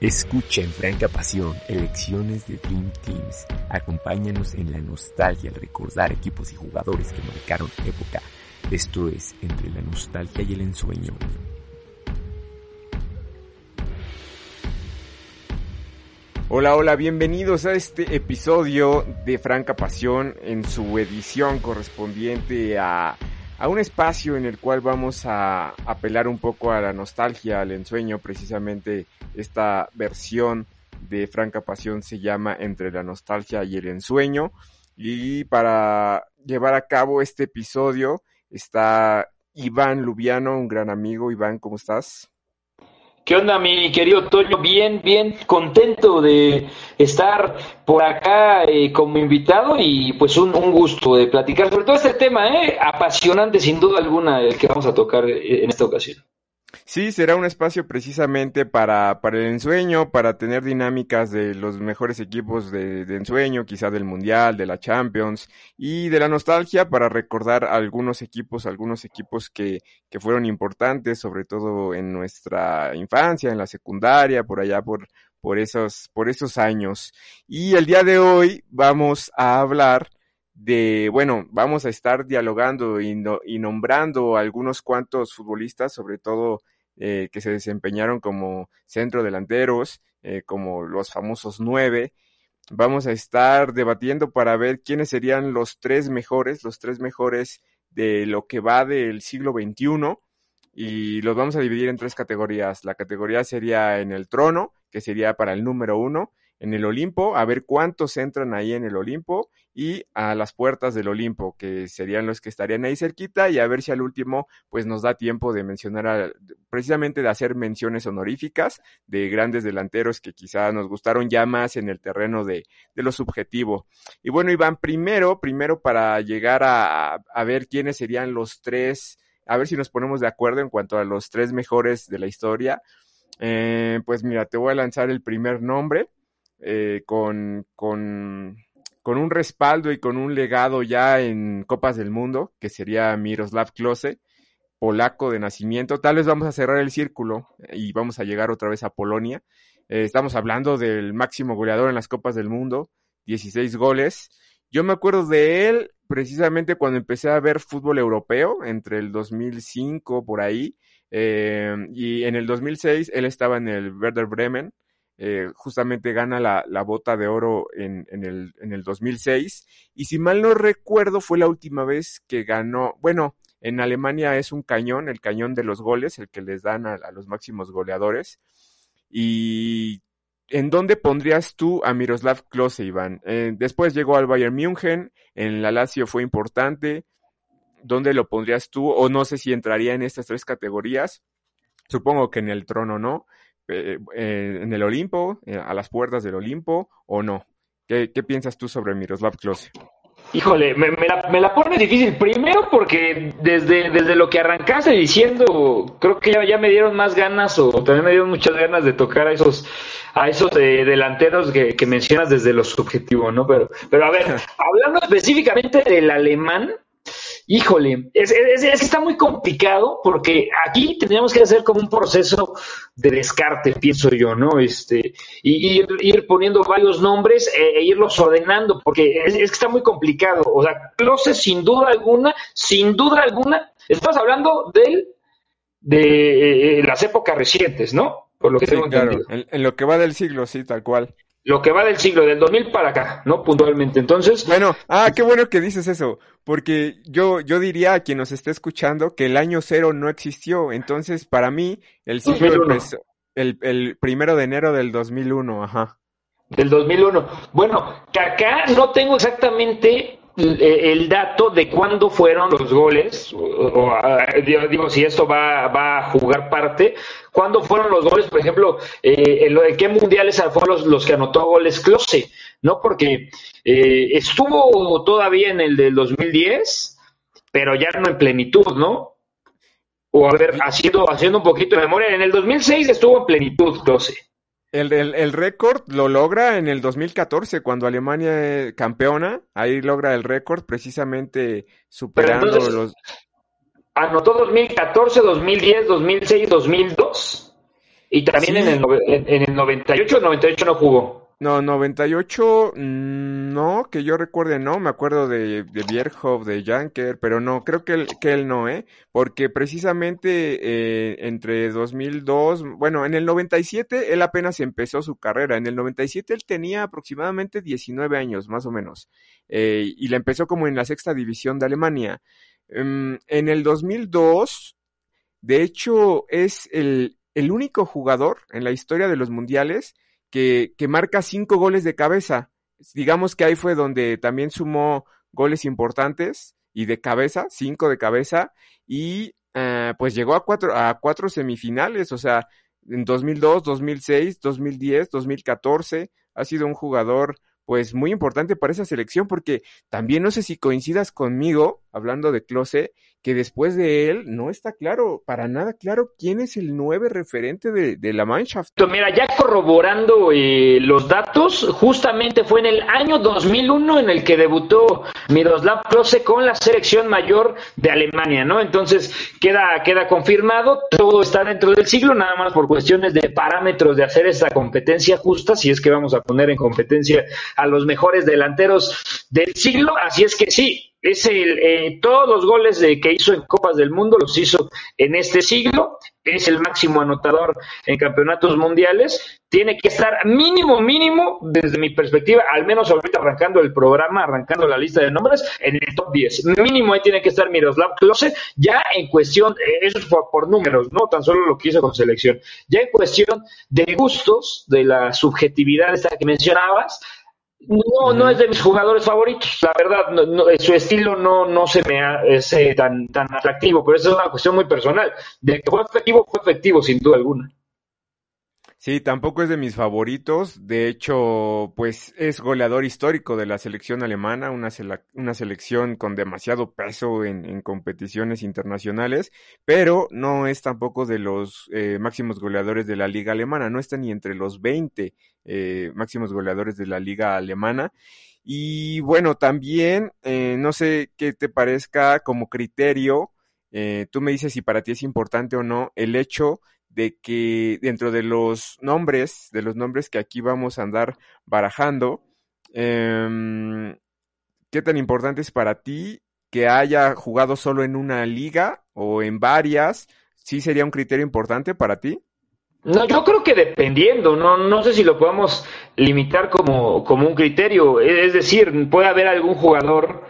Escucha en franca pasión elecciones de Dream Teams. Acompáñanos en la nostalgia al recordar equipos y jugadores que marcaron época. Esto es entre la nostalgia y el ensueño. Hola, hola, bienvenidos a este episodio de Franca Pasión en su edición correspondiente a, a un espacio en el cual vamos a apelar un poco a la nostalgia, al ensueño, precisamente esta versión de Franca Pasión se llama Entre la nostalgia y el ensueño. Y para llevar a cabo este episodio está Iván Lubiano, un gran amigo. Iván, ¿cómo estás? ¿Qué onda, mi querido Toño? Bien, bien contento de estar por acá eh, como invitado y pues un, un, gusto de platicar sobre todo este tema, ¿eh? apasionante sin duda alguna el que vamos a tocar eh, en esta ocasión. Sí, será un espacio precisamente para, para el ensueño, para tener dinámicas de los mejores equipos de, ensueño, quizá del Mundial, de la Champions, y de la nostalgia para recordar algunos equipos, algunos equipos que, que fueron importantes, sobre todo en nuestra infancia, en la secundaria, por allá por, por esos, por esos años. Y el día de hoy vamos a hablar de, bueno, vamos a estar dialogando y, no, y nombrando algunos cuantos futbolistas, sobre todo eh, que se desempeñaron como centro delanteros, eh, como los famosos nueve. Vamos a estar debatiendo para ver quiénes serían los tres mejores, los tres mejores de lo que va del siglo XXI y los vamos a dividir en tres categorías. La categoría sería en el trono, que sería para el número uno, en el Olimpo, a ver cuántos entran ahí en el Olimpo y a las puertas del Olimpo, que serían los que estarían ahí cerquita y a ver si al último pues nos da tiempo de mencionar, a, precisamente de hacer menciones honoríficas de grandes delanteros que quizá nos gustaron ya más en el terreno de, de lo subjetivo. Y bueno, Iván, primero, primero para llegar a, a ver quiénes serían los tres, a ver si nos ponemos de acuerdo en cuanto a los tres mejores de la historia. Eh, pues mira, te voy a lanzar el primer nombre eh, con, con, con, un respaldo y con un legado ya en Copas del Mundo, que sería Miroslav Klose, polaco de nacimiento. Tal vez vamos a cerrar el círculo y vamos a llegar otra vez a Polonia. Eh, estamos hablando del máximo goleador en las Copas del Mundo, 16 goles. Yo me acuerdo de él precisamente cuando empecé a ver fútbol europeo, entre el 2005 por ahí, eh, y en el 2006 él estaba en el Werder Bremen, eh, justamente gana la, la, bota de oro en, en, el, en el 2006. Y si mal no recuerdo, fue la última vez que ganó, bueno, en Alemania es un cañón, el cañón de los goles, el que les dan a, los máximos goleadores. Y ¿en dónde pondrías tú a Miroslav Klose, Iván? Eh, después llegó al Bayern München, en la Lazio fue importante. ¿Dónde lo pondrías tú? O no sé si entraría en estas tres categorías. Supongo que en el trono no. Eh, eh, en el Olimpo, eh, a las puertas del Olimpo, o no? ¿Qué, qué piensas tú sobre Miroslav Klose? Híjole, me, me, la, me, la, pone difícil. Primero porque desde, desde lo que arrancaste diciendo, creo que ya, ya, me dieron más ganas o también me dieron muchas ganas de tocar a esos a esos delanteros que, que, mencionas desde lo subjetivo, ¿no? Pero, pero a ver, hablando específicamente del alemán, Híjole, es, es, es, que está muy complicado porque aquí tendríamos que hacer como un proceso de descarte, pienso yo, ¿no? Este, y ir, ir poniendo varios nombres e, e irlos ordenando, porque es, que está muy complicado. O sea, Close, sin duda alguna, sin duda alguna, estamos hablando del, de eh, las épocas recientes, ¿no? Por lo que sí, tengo claro. En, en lo que va del siglo, sí, tal cual lo que va del siglo, del 2000 para acá, ¿no? Puntualmente. Entonces. Bueno, ah, qué bueno que dices eso, porque yo, yo diría a quien nos esté escuchando que el año cero no existió. Entonces, para mí, el siglo empezó el, el primero de enero del 2001, ajá. Del 2001. Bueno, que acá no tengo exactamente el dato de cuándo fueron los goles, o, o, digo, si esto va, va, a jugar parte, cuándo fueron los goles, por ejemplo, eh, en, en, qué mundiales fueron los, los que anotó goles Close, ¿no? Porque eh, estuvo todavía en el del 2010, pero ya no en plenitud, ¿no? O a ver, haciendo, haciendo un poquito de memoria, en el 2006 estuvo en plenitud Close. El, el, el récord lo logra en el 2014, cuando Alemania es campeona. Ahí logra el récord, precisamente superando entonces, los. ¿Anotó 2014, 2010, 2006, 2002? Y también en, el, en, el 98, 98 no jugó. No, 98, mm, no, que yo recuerde, no, me acuerdo de, de Bierhoff, de Janker, pero no, creo que él, que él no, ¿eh? Porque precisamente eh, entre 2002, bueno, en el 97 él apenas empezó su carrera, en el 97 él tenía aproximadamente 19 años, más o menos, eh, y la empezó como en la sexta división de Alemania. Mm, en el 2002, de hecho, es el, el único jugador en la historia de los mundiales que, marca cinco goles de cabeza. Digamos que ahí fue donde también sumó goles importantes y de cabeza, cinco de cabeza, y eh, pues llegó a cuatro, a cuatro semifinales, o sea, en 2002, 2006, 2010, 2014, ha sido un jugador pues muy importante para esa selección porque también no sé si coincidas conmigo, hablando de Close, que después de él no está claro, para nada claro, quién es el nueve referente de, la Mannschaft. Mira, ya corroborando eh, los datos, justamente fue en el año 2001 en el que debutó Miroslav Klose con la selección mayor de Alemania, ¿no? Entonces queda, queda confirmado, todo está dentro del siglo, nada más por cuestiones de parámetros de hacer esa competencia justa, si es que vamos a poner en competencia a los mejores delanteros del siglo, así es que sí, es el, eh, todos los goles de, que hizo en Copas del Mundo los hizo en este siglo, es el máximo anotador en campeonatos mundiales, tiene que estar mínimo, mínimo, desde mi perspectiva, al menos ahorita arrancando el programa, arrancando la lista de nombres, en el top 10. Mínimo ahí tiene que estar Miroslav Klose, ya en cuestión, eh, eso es por, por números, no tan solo lo que hizo con selección, ya en cuestión de gustos, de la subjetividad esta que mencionabas, no, no es de mis jugadores favoritos. La verdad, no, su estilo no, no se me hace tan, tan atractivo, pero eso es una cuestión muy personal. De que fue efectivo, fue efectivo, sin duda alguna. Sí, tampoco es de mis favoritos. De hecho, pues es goleador histórico de la selección alemana, una, selección con demasiado peso en, competiciones internacionales, pero no es tampoco de los eh, máximos goleadores de la liga alemana, no está ni entre los 20 eh, máximos goleadores de la liga alemana. Y bueno, también, eh, no sé qué te parezca como criterio, tú me dices si para ti es importante o no el hecho de que dentro de los nombres, de los nombres que aquí vamos a andar barajando, eh, ¿qué tan importante es para ti que haya jugado solo en una liga o en varias? ¿Sí sería un criterio importante para ti? No, yo creo que dependiendo, no, no sé si lo podemos limitar como, como un criterio. Es decir, puede haber algún jugador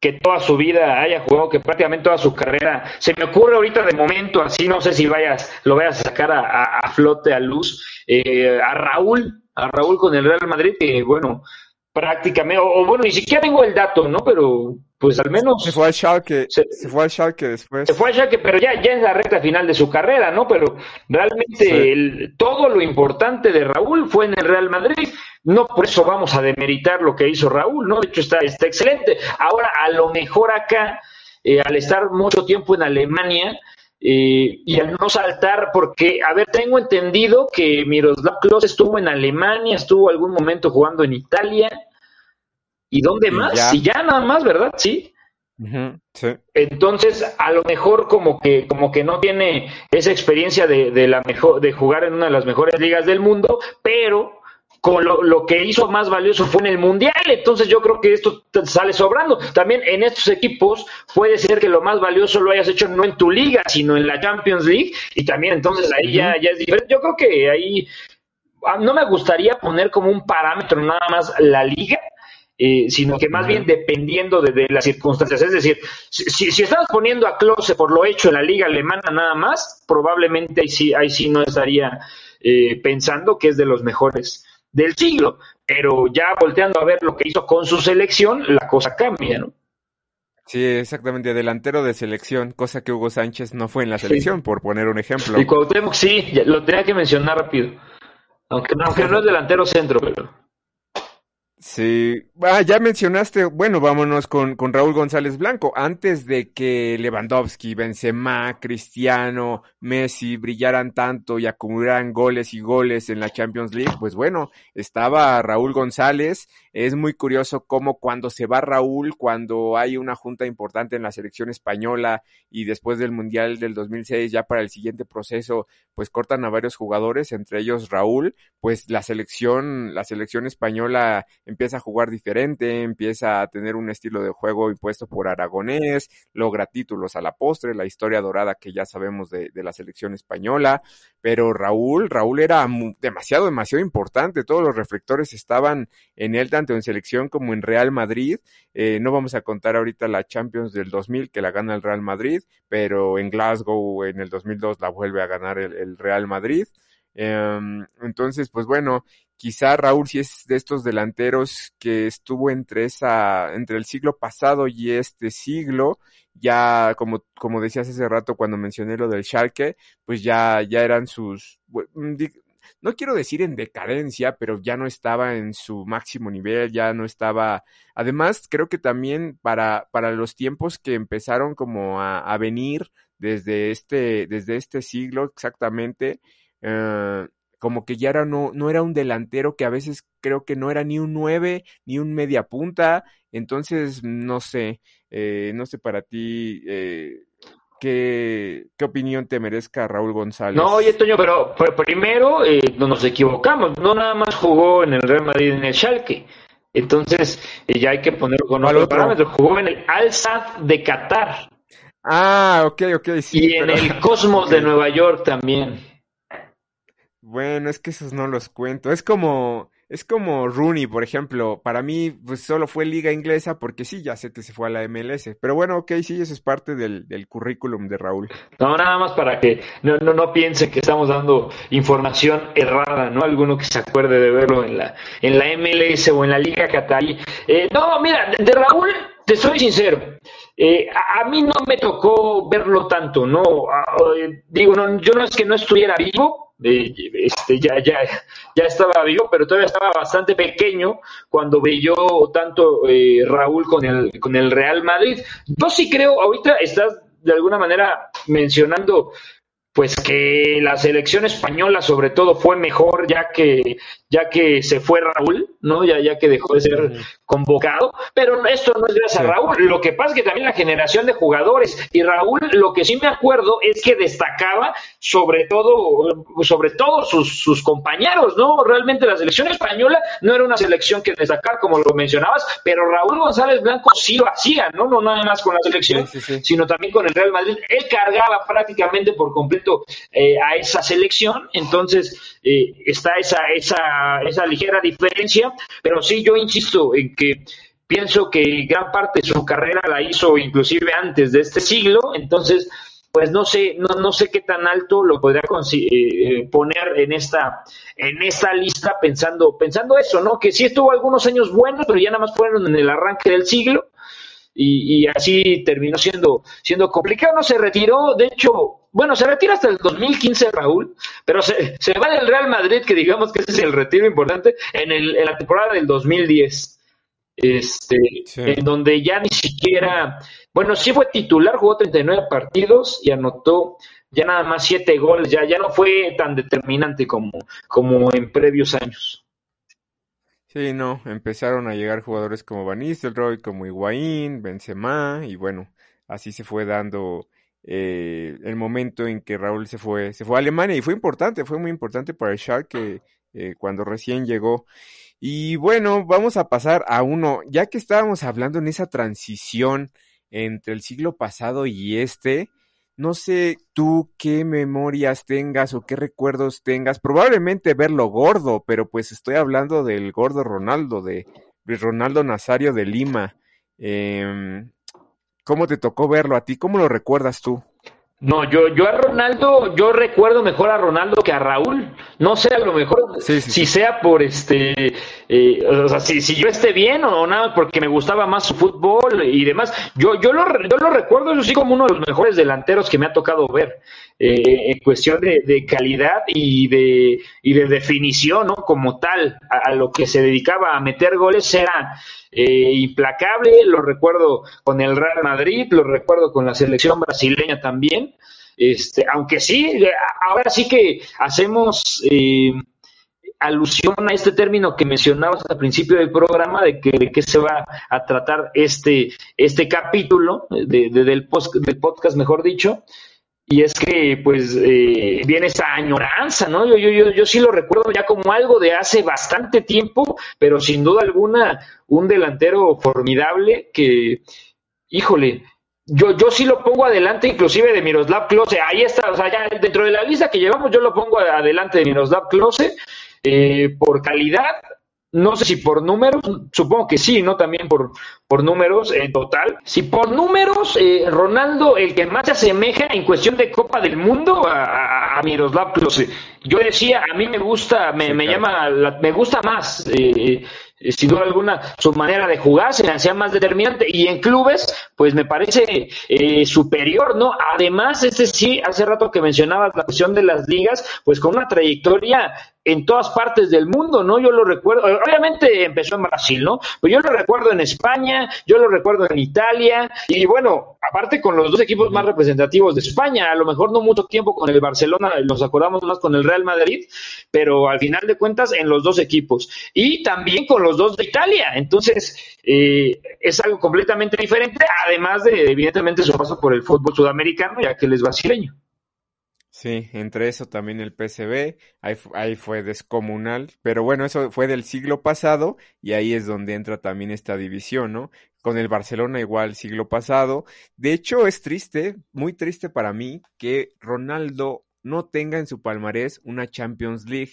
que toda su vida haya jugado, que prácticamente toda su carrera, se me ocurre ahorita de momento, así no sé si vayas, lo vayas a sacar a, flote, a luz, eh, a Raúl, a Raúl con el Real Madrid, que bueno, prácticamente, o, bueno, ni siquiera tengo el dato, ¿no? Pero pues al menos... Se fue al Schalke, se, fue al Schalke después. Se fue al Schalke, pero ya, ya en la recta final de su carrera, ¿no? Pero realmente el, todo lo importante de Raúl fue en el Real Madrid no por eso vamos a demeritar lo que hizo Raúl, ¿no? De hecho está, está excelente. Ahora, a lo mejor acá, eh, al estar mucho tiempo en Alemania, eh, y al no saltar, porque, a ver, tengo entendido que Miroslav Klose estuvo en Alemania, estuvo algún momento jugando en Italia, ¿y dónde más? Y ya nada más, ¿verdad? Sí. sí. Entonces, a lo mejor como que, como que no tiene esa experiencia de, de, la mejor, de jugar en una de las mejores ligas del mundo, pero con lo, que hizo más valioso fue en el Mundial, entonces yo creo que esto sale sobrando. También en estos equipos puede ser que lo más valioso lo hayas hecho no en tu liga, sino en la Champions League, y también entonces ahí ya, ya es diferente. Yo creo que ahí ah, no me gustaría poner como un parámetro nada más la liga, eh, sino que más bien dependiendo de, las circunstancias. Es decir, si, si estamos poniendo a Klose por lo hecho en la liga alemana nada más, probablemente ahí sí, ahí sí no estaría eh, pensando que es de los mejores del siglo, pero ya volteando a ver lo que hizo con su selección, la cosa cambia, ¿no? Sí, exactamente, delantero de selección, cosa que Hugo Sánchez no fue en la selección, por poner un ejemplo. Y Cuauhtémoc sí, lo tenía que mencionar rápido, aunque, aunque no es delantero centro, pero... Sí, ah, ya mencionaste, bueno, vámonos con, con Raúl González Blanco. Antes de que Lewandowski, Benzema, Cristiano, Messi brillaran tanto y acumularan goles y goles en la Champions League, pues bueno, estaba Raúl González. Es muy curioso cómo cuando se va Raúl, cuando hay una junta importante en la selección española y después del Mundial del 2006, ya para el siguiente proceso, pues cortan a varios jugadores, entre ellos Raúl, pues la selección, la selección española empieza a jugar diferente, empieza a tener un estilo de juego impuesto por Aragonés, logra títulos a la postre, la historia dorada que ya sabemos de, de la selección española, pero Raúl, Raúl era demasiado, demasiado importante, todos los reflectores estaban en él, tanto en selección como en Real Madrid, eh, no vamos a contar ahorita la Champions del 2000 que la gana el Real Madrid, pero en Glasgow en el 2002 la vuelve a ganar el, el Real Madrid. Um, entonces, pues bueno, quizá Raúl si es de estos delanteros que estuvo entre esa, entre el siglo pasado y este siglo, ya como, como decías hace rato cuando mencioné lo del Schalke, pues ya, ya eran sus, mm, no quiero decir en decadencia, pero ya no estaba en su máximo nivel, ya no estaba, además creo que también para, para los tiempos que empezaron como a, a venir desde este, desde este siglo exactamente, uh, como que ya era no, no era un delantero que a veces creo que no era ni un 9 ni un media punta, entonces no sé, eh, no sé para ti eh, ¿qué, qué opinión te merezca Raúl González. No, oye Toño, pero, pero primero eh, no nos equivocamos, no nada más jugó en el Real Madrid en el Schalke. Entonces, eh, ya hay que ponerlo con otros parámetros. Jugó en el Al de Qatar. Ah, ok, ok, sí. Y en el Cosmos okay. de Nueva York también. Bueno, es que esos no los cuento. Es como, es como Rooney, por ejemplo. Para mí, pues solo fue liga inglesa porque sí, ya sé que se fue a la MLS. Pero bueno, ok, sí, eso es parte del, del currículum de Raúl. No, nada más para que no, no, no piensen que estamos dando información errada, ¿no? Alguno que se acuerde de verlo en la, en la MLS o en la Liga Qatarí. Eh, no, mira, de, Raúl, te soy sincero. Eh, a, mí no me tocó verlo tanto, ¿no? Uh, digo, no, yo no es que no estuviera vivo, eh, este, ya, ya, ya estaba vivo, pero todavía estaba bastante pequeño cuando brilló tanto eh, Raúl con el, con el Real Madrid. Yo sí creo, ahorita estás de alguna manera mencionando pues que la selección española sobre todo fue mejor ya que ya que se fue Raúl, ¿no? Ya, ya que dejó de ser convocado, pero esto no es gracias sí. a Raúl, lo que pasa es que también la generación de jugadores y Raúl lo que sí me acuerdo es que destacaba sobre todo sobre todo sus, sus compañeros, ¿no? Realmente la selección española no era una selección que destacar como lo mencionabas, pero Raúl González Blanco sí lo hacía, ¿no? No nada más con la selección, sí, sí, sino también con el Real Madrid, él cargaba prácticamente por completo eh, a esa selección, entonces eh, está esa esa esa ligera diferencia, pero sí yo insisto en que pienso que gran parte de su carrera la hizo inclusive antes de este siglo, entonces pues no sé, no, no sé qué tan alto lo podría eh, poner en esta, en esta lista pensando, pensando eso, ¿no? Que sí estuvo algunos años buenos, pero ya nada más fueron en el arranque del siglo, y, y, así terminó siendo, siendo complicado. No se retiró, de hecho, bueno, se retira hasta el 2015 Raúl, pero se, se va del Real Madrid, que digamos que ese es el retiro importante, en, el, en la temporada del 2010. Este, sí. en donde ya ni siquiera, bueno, sí fue titular, jugó 39 partidos y anotó ya nada más 7 goles, ya, ya no fue tan determinante como, como en previos años. Sí, no, empezaron a llegar jugadores como Van Nistelrooy, como Higuaín, Benzema, y bueno, así se fue dando eh, el momento en que Raúl se fue, se fue a Alemania, y fue importante, fue muy importante para el Schalke eh, cuando recién llegó. Y bueno, vamos a pasar a uno, ya que estábamos hablando en esa transición entre el siglo pasado y este, no sé tú qué memorias tengas o qué recuerdos tengas. Probablemente verlo gordo, pero pues estoy hablando del gordo Ronaldo, de, Ronaldo Nazario de Lima. Eh, ¿Cómo te tocó verlo a ti? ¿Cómo lo recuerdas tú? No, yo, yo a Ronaldo, yo recuerdo mejor a Ronaldo que a Raúl. No sé, a lo mejor si sea por este, eh, o sea, si, si yo esté bien o nada, porque me gustaba más su fútbol y demás. Yo, yo, lo, yo lo recuerdo, eso sí, como uno de los mejores delanteros que me ha tocado ver. Eh, en cuestión de, calidad y de, y de definición, ¿no? Como tal, a, lo que se dedicaba a meter goles era eh, implacable, lo recuerdo con el Real Madrid, lo recuerdo con la selección brasileña también, este, aunque sí, ahora sí que hacemos eh, alusión a este término que mencionabas al principio del programa, de que, de se va a tratar este, este capítulo de, del, post, del podcast, mejor dicho, y es que pues eh, viene esa añoranza, ¿no? Yo, yo, yo, yo sí lo recuerdo ya como algo de hace bastante tiempo, pero sin duda alguna un delantero formidable que, híjole, yo, yo sí lo pongo adelante inclusive de Miroslav Klose, ahí está, o sea, ya dentro de la lista que llevamos yo lo pongo adelante de Miroslav Klose eh, por calidad, no sé si por números, supongo que sí, ¿no? También por, por números en total. Si por números, eh, Ronaldo, el que más se asemeja en cuestión de Copa del Mundo a, a, Miroslav Klose. Yo decía, a mí me gusta, me, me llama, me gusta más eh, eh, sin duda alguna, su manera de jugar se le hacía más determinante y en clubes, pues me parece eh, superior, ¿no? Además, este sí, hace rato que mencionabas la cuestión de las ligas, pues con una trayectoria en todas partes del mundo, ¿no? Yo lo recuerdo, obviamente empezó en Brasil, ¿no? Pero yo lo recuerdo en España, yo lo recuerdo en Italia, y bueno, aparte con los dos equipos más representativos de España, a lo mejor no mucho tiempo con el Barcelona, nos acordamos más con el Real Madrid, pero al final de cuentas en los dos equipos. Y también con los dos de Italia. Entonces, eh, es algo completamente diferente, además de, evidentemente, su paso por el fútbol sudamericano, ya que él es brasileño. Sí, entre eso también el PCB, ahí, ahí, fue descomunal, pero bueno, eso fue del siglo pasado y ahí es donde entra también esta división, ¿no? Con el Barcelona igual siglo pasado. De hecho, es triste, muy triste para mí que Ronaldo no tenga en su palmarés una Champions League.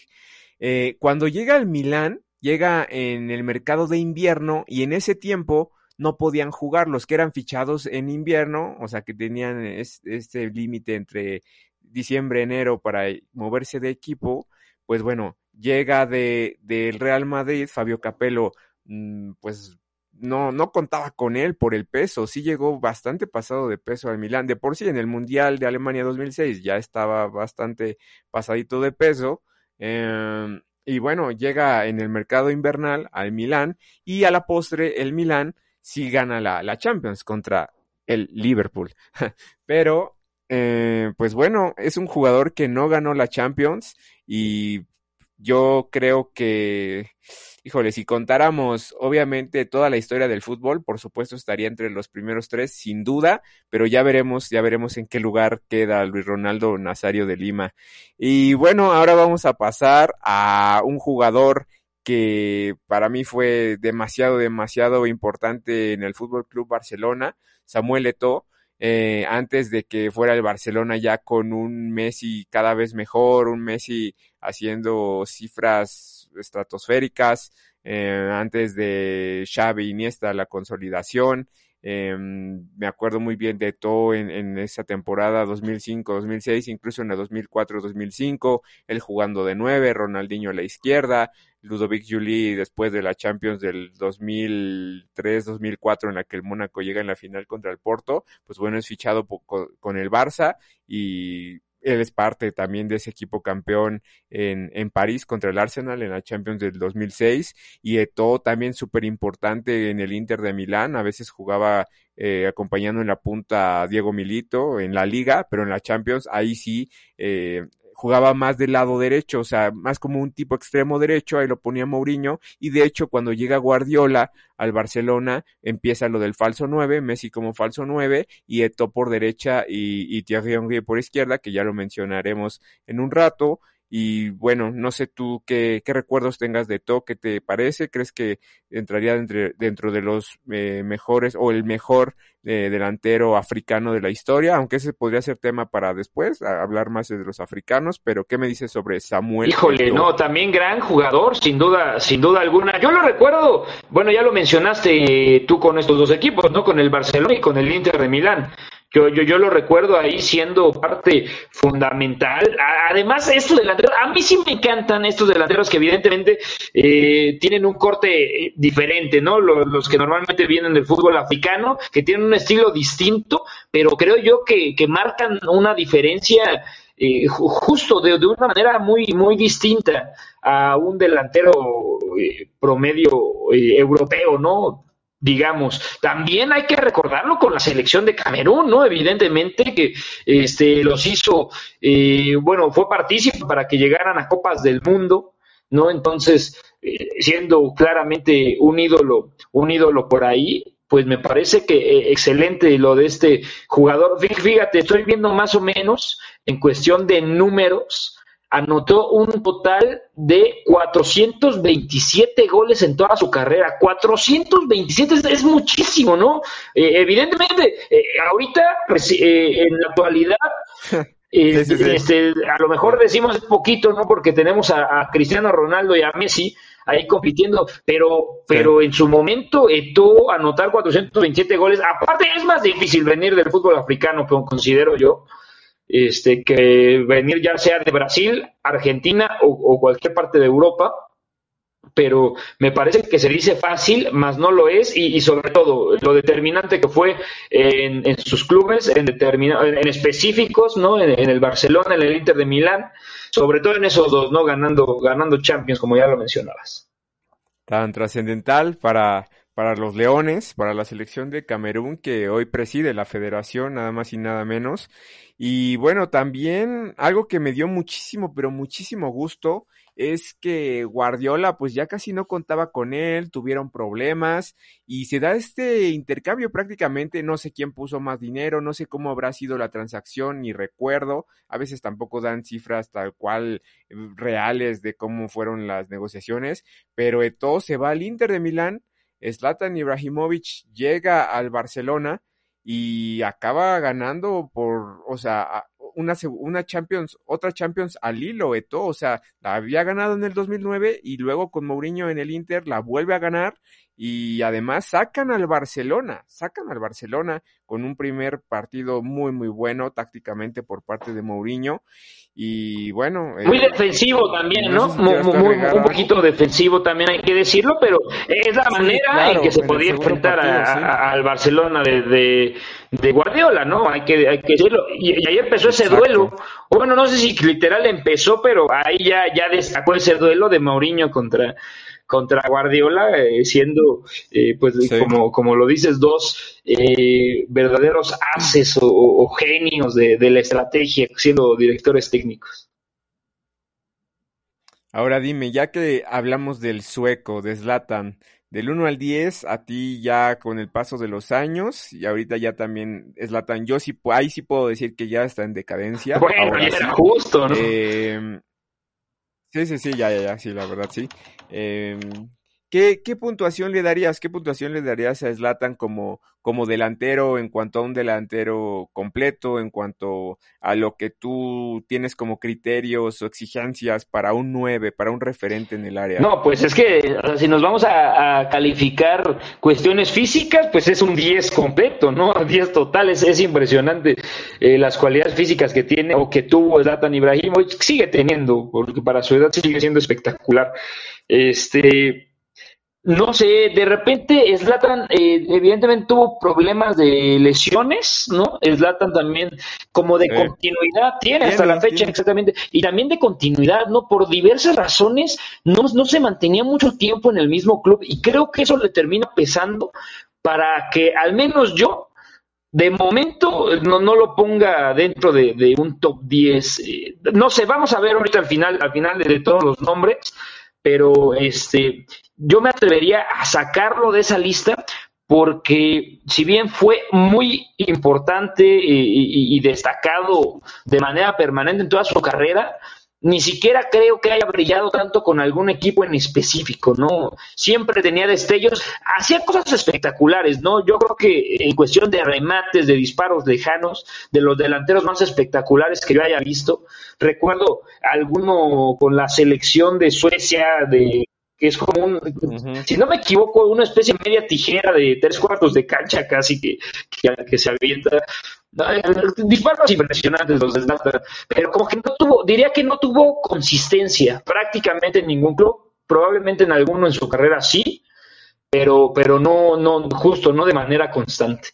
Eh, cuando llega al Milán, llega en el mercado de invierno y en ese tiempo no podían jugar los que eran fichados en invierno, o sea que tenían este límite entre diciembre, enero para moverse de equipo, pues bueno, llega de del Real Madrid, Fabio Capello, mm, pues no, no contaba con él por el peso, sí llegó bastante pasado de peso al Milán, de por sí en el Mundial de Alemania 2006 ya estaba bastante pasadito de peso, eh, y bueno, llega en el mercado invernal al Milán y a la postre el Milán sí gana la, la Champions contra el Liverpool. Pero, eh, pues bueno, es un jugador que no ganó la Champions y yo creo que híjole, si contáramos obviamente toda la historia del fútbol, por supuesto estaría entre los primeros tres, sin duda, pero ya veremos, ya veremos en qué lugar queda Luis Ronaldo Nazario de Lima. Y bueno, ahora vamos a pasar a un jugador que para mí fue demasiado, demasiado importante en el Fútbol Club Barcelona, Samuel Eto'o. Eh, antes de que fuera el Barcelona ya con un Messi cada vez mejor, un Messi haciendo cifras estratosféricas, eh, antes de Xavi Iniesta la consolidación, eh, me acuerdo muy bien de todo en, en esa temporada 2005-2006, incluso en la 2004-2005, él jugando de nueve, Ronaldinho a la izquierda, Ludovic Juli después de la Champions del 2003-2004 en la que el Mónaco llega en la final contra el Porto, pues bueno, es fichado con el Barça y él es parte también de ese equipo campeón en, en París contra el Arsenal en la Champions del 2006 y Eto también súper importante en el Inter de Milán, a veces jugaba eh, acompañando en la punta a Diego Milito en la liga, pero en la Champions ahí sí eh, jugaba más del lado derecho, o sea, más como un tipo extremo derecho, ahí lo ponía Mourinho, y de hecho cuando llega Guardiola al Barcelona, empieza lo del falso 9, Messi como falso 9, y Eto por derecha y, y Thierry por izquierda, que ya lo mencionaremos en un rato, y bueno, no sé tú qué, qué recuerdos tengas de To, qué te parece, crees que entraría dentro, dentro de los eh, mejores o el mejor eh, delantero africano de la historia, aunque ese podría ser tema para después, hablar más de los africanos, pero ¿qué me dices sobre Samuel? Híjole, no, también gran jugador, sin duda, sin duda alguna. Yo lo recuerdo, bueno, ya lo mencionaste tú con estos dos equipos, ¿no? Con el Barcelona y con el Inter de Milán. Yo, yo, yo lo recuerdo ahí siendo parte fundamental. Además, estos delanteros, a mí sí me encantan estos delanteros que evidentemente eh, tienen un corte eh, diferente, ¿no? Los, que normalmente vienen del fútbol africano, que tienen un estilo distinto, pero creo yo que, que marcan una diferencia eh, justo de, de, una manera muy, muy distinta a un delantero promedio europeo, ¿no? Digamos. También hay que recordarlo con la selección de Camerún, ¿no? Evidentemente que este, los hizo, eh, bueno, fue partícipe para que llegaran a Copas del Mundo, ¿no? Entonces, eh, siendo claramente un ídolo, un ídolo por ahí, pues me parece que eh, excelente lo de este jugador. Fíjate, estoy viendo más o menos en cuestión de números, anotó un total de 427 goles en toda su carrera. 427 es, muchísimo, ¿no? Eh, evidentemente, eh, ahorita, pues, eh, en la actualidad, Este, a lo mejor decimos poquito, ¿no? Porque tenemos a, Cristiano Ronaldo y a Messi ahí compitiendo, pero, pero en su momento Eto anotar 427 goles, aparte es más difícil venir del fútbol africano, considero yo, este, que venir ya sea de Brasil, Argentina o, cualquier parte de Europa, pero me parece que se dice fácil, más no lo es, y, sobre todo lo determinante que fue en, sus clubes, en, en específicos, ¿no? En, el Barcelona, en el Inter de Milán, sobre todo en esos dos, ¿no? Ganando, ganando Champions, como ya lo mencionabas. Tan trascendental para, para los Leones, para la selección de Camerún que hoy preside la federación, nada más y nada menos. Y bueno, también algo que me dio muchísimo, pero muchísimo gusto es que Guardiola pues ya casi no contaba con él, tuvieron problemas y se da este intercambio prácticamente, no sé quién puso más dinero, no sé cómo habrá sido la transacción, ni recuerdo, a veces tampoco dan cifras tal cual eh, reales de cómo fueron las negociaciones, pero Eto se va al Inter de Milán, Zlatan Ibrahimovic llega al Barcelona y acaba ganando por, o sea, una, una Champions, otra Champions al hilo, Eto, o sea, la había ganado en el 2009 y luego con Mourinho en el Inter la vuelve a ganar y además sacan al Barcelona, sacan al Barcelona con un primer partido muy muy bueno tácticamente por parte de Mourinho y bueno muy eh, defensivo también no, un poquito defensivo también hay que decirlo pero es la manera en que se podía enfrentar al Barcelona de, de, Guardiola no hay que hay que decirlo. Y, ahí empezó ese duelo. Bueno no sé si literal empezó pero ahí ya ya destacó ese duelo de Mourinho contra contra Guardiola, eh, siendo, eh, pues, como, como lo dices, dos eh, verdaderos haces o, genios de, la estrategia, siendo directores técnicos. Ahora dime, ya que hablamos del sueco, de Zlatan, del 1 al 10, a ti ya con el paso de los años, y ahorita ya también Zlatan, yo sí, ahí sí puedo decir que ya está en decadencia. Bueno, era justo, ¿no? Sí, sí, sí, ya, ya, ya, sí, la verdad, sí. Eh, ¿qué, ¿Qué puntuación le darías? ¿Qué puntuación le darías a Zlatan como, como delantero en cuanto a un delantero completo, en cuanto a lo que tú tienes como criterios o exigencias para un 9, para un referente en el área? No, pues es que si nos vamos a, calificar cuestiones físicas, pues es un 10 completo, ¿no? 10 total, es, impresionante eh, las cualidades físicas que tiene o que tuvo Zlatan Ibrahimovic, sigue teniendo, porque para su edad sigue siendo espectacular. Este, no sé, de repente Slatan eh, evidentemente tuvo problemas de lesiones, ¿no? Slatan también como de continuidad tiene hasta la fecha exactamente y también de continuidad, ¿no? Por diversas razones no, no se mantenía mucho tiempo en el mismo club y creo que eso le termina pesando para que al menos yo de momento no, no lo ponga dentro de, un top 10. Eh, no sé, vamos a ver ahorita al final, al final de todos los nombres, pero este yo me atrevería a sacarlo de esa lista porque si bien fue muy importante y, destacado de manera permanente en toda su carrera, ni siquiera creo que haya brillado tanto con algún equipo en específico, ¿no? Siempre tenía destellos, hacía cosas espectaculares, ¿no? Yo creo que en cuestión de remates, de disparos lejanos, de los delanteros más espectaculares que yo haya visto, recuerdo alguno con la selección de Suecia de que es como un, si no me equivoco, una especie de media tijera de tres cuartos de cancha casi que, que, se avienta. Disparos impresionantes los de pero como que no tuvo, diría que no tuvo consistencia prácticamente en ningún club, probablemente en alguno en su carrera sí, pero, pero no, no, justo, no de manera constante.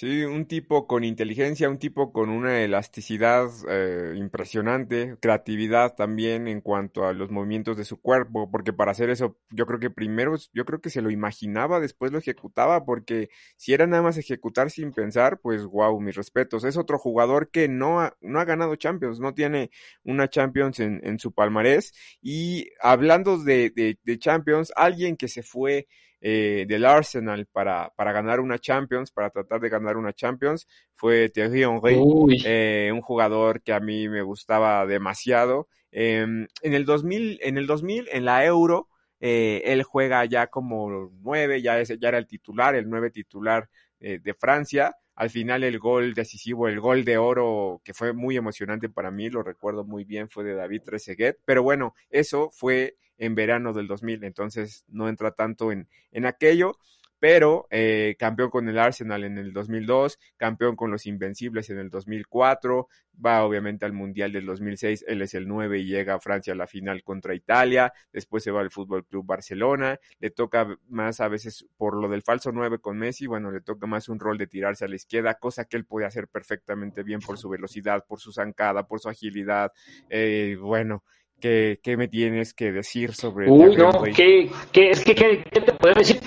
Sí, un tipo con inteligencia, un tipo con una elasticidad eh, impresionante, creatividad también en cuanto a los movimientos de su cuerpo, porque para hacer eso yo creo que primero, yo creo que se lo imaginaba, después lo ejecutaba, porque si era nada más ejecutar sin pensar, pues wow, mis respetos. Es otro jugador que no ha, no ha ganado Champions, no tiene una Champions en, en su palmarés. Y hablando de, de, de Champions, alguien que se fue eh, del Arsenal para, para ganar una Champions, para tratar de ganar una Champions, fue Thierry Henry, eh, un jugador que a mí me gustaba demasiado. Em, en el 2000, en el 2000, en la Euro, eh, él juega ya como nueve, ya, es, ya era el titular, el nueve titular de Francia. Al final el gol decisivo, el gol de oro, que fue muy emocionante para mí, lo recuerdo muy bien, fue de David Trezeguet. Pero bueno, eso fue en verano del 2000, entonces no entra tanto en, en aquello pero eh, campeón con el Arsenal en el 2002, campeón con los Invencibles en el 2004, va obviamente al Mundial del 2006, él es el 9 y llega a Francia a la final contra Italia, después se va al Fútbol Club Barcelona, le toca más a veces por lo del falso 9 con Messi, bueno, le toca más un rol de tirarse a la izquierda, cosa que él puede hacer perfectamente bien por su velocidad, por su zancada, por su agilidad, eh, bueno, ¿Qué, ¿Qué, me tienes que decir sobre Uy, no, ¿qué, qué, es que, ¿qué, te puedo decir?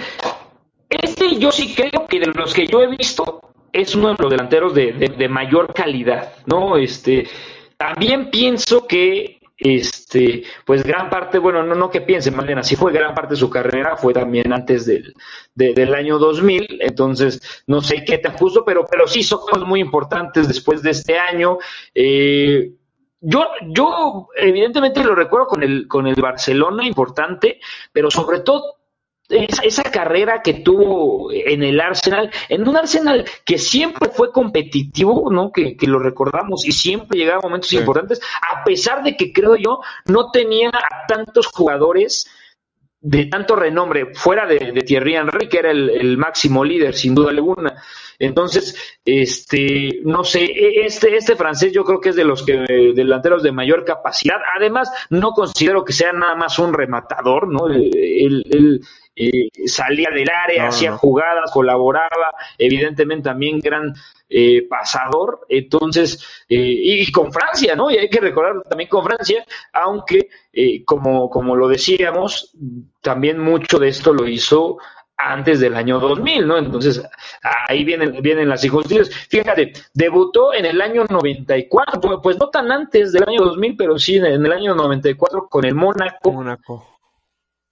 Yo sí creo que de los que yo he visto es uno de los delanteros de, de, mayor calidad, ¿no? Este, también pienso que este, pues gran parte, bueno, no, no que piense, más bien así fue gran parte de su carrera, fue también antes del, del año 2000, entonces no sé qué tan justo, pero, pero sí son cosas muy importantes después de este año. Eh, yo, yo evidentemente lo recuerdo con el, con el Barcelona importante, pero sobre todo esa, esa, carrera que tuvo en el Arsenal, en un Arsenal que siempre fue competitivo, ¿no? Que, que lo recordamos y siempre llegaba a momentos importantes, a pesar de que creo yo no tenía a tantos jugadores de tanto renombre, fuera de, Thierry Henry, que era el, máximo líder, sin duda alguna. Entonces, este, no sé, e, este, este francés yo creo que es de los que, delanteros de mayor capacidad. Además, no considero que sea nada más un rematador, ¿no? Él, eh, salía del área, hacía jugadas, colaboraba, evidentemente también gran eh, pasador, entonces, eh, y, con Francia, ¿no? Y hay que recordar también con Francia, aunque, como, como lo decíamos, también mucho de esto lo hizo antes del año 2000, ¿no? Entonces, ahí vienen, vienen las injusticias. Fíjate, debutó en el año 94, pues no tan antes del año 2000, pero sí en el año 94 con el Mónaco. Mónaco.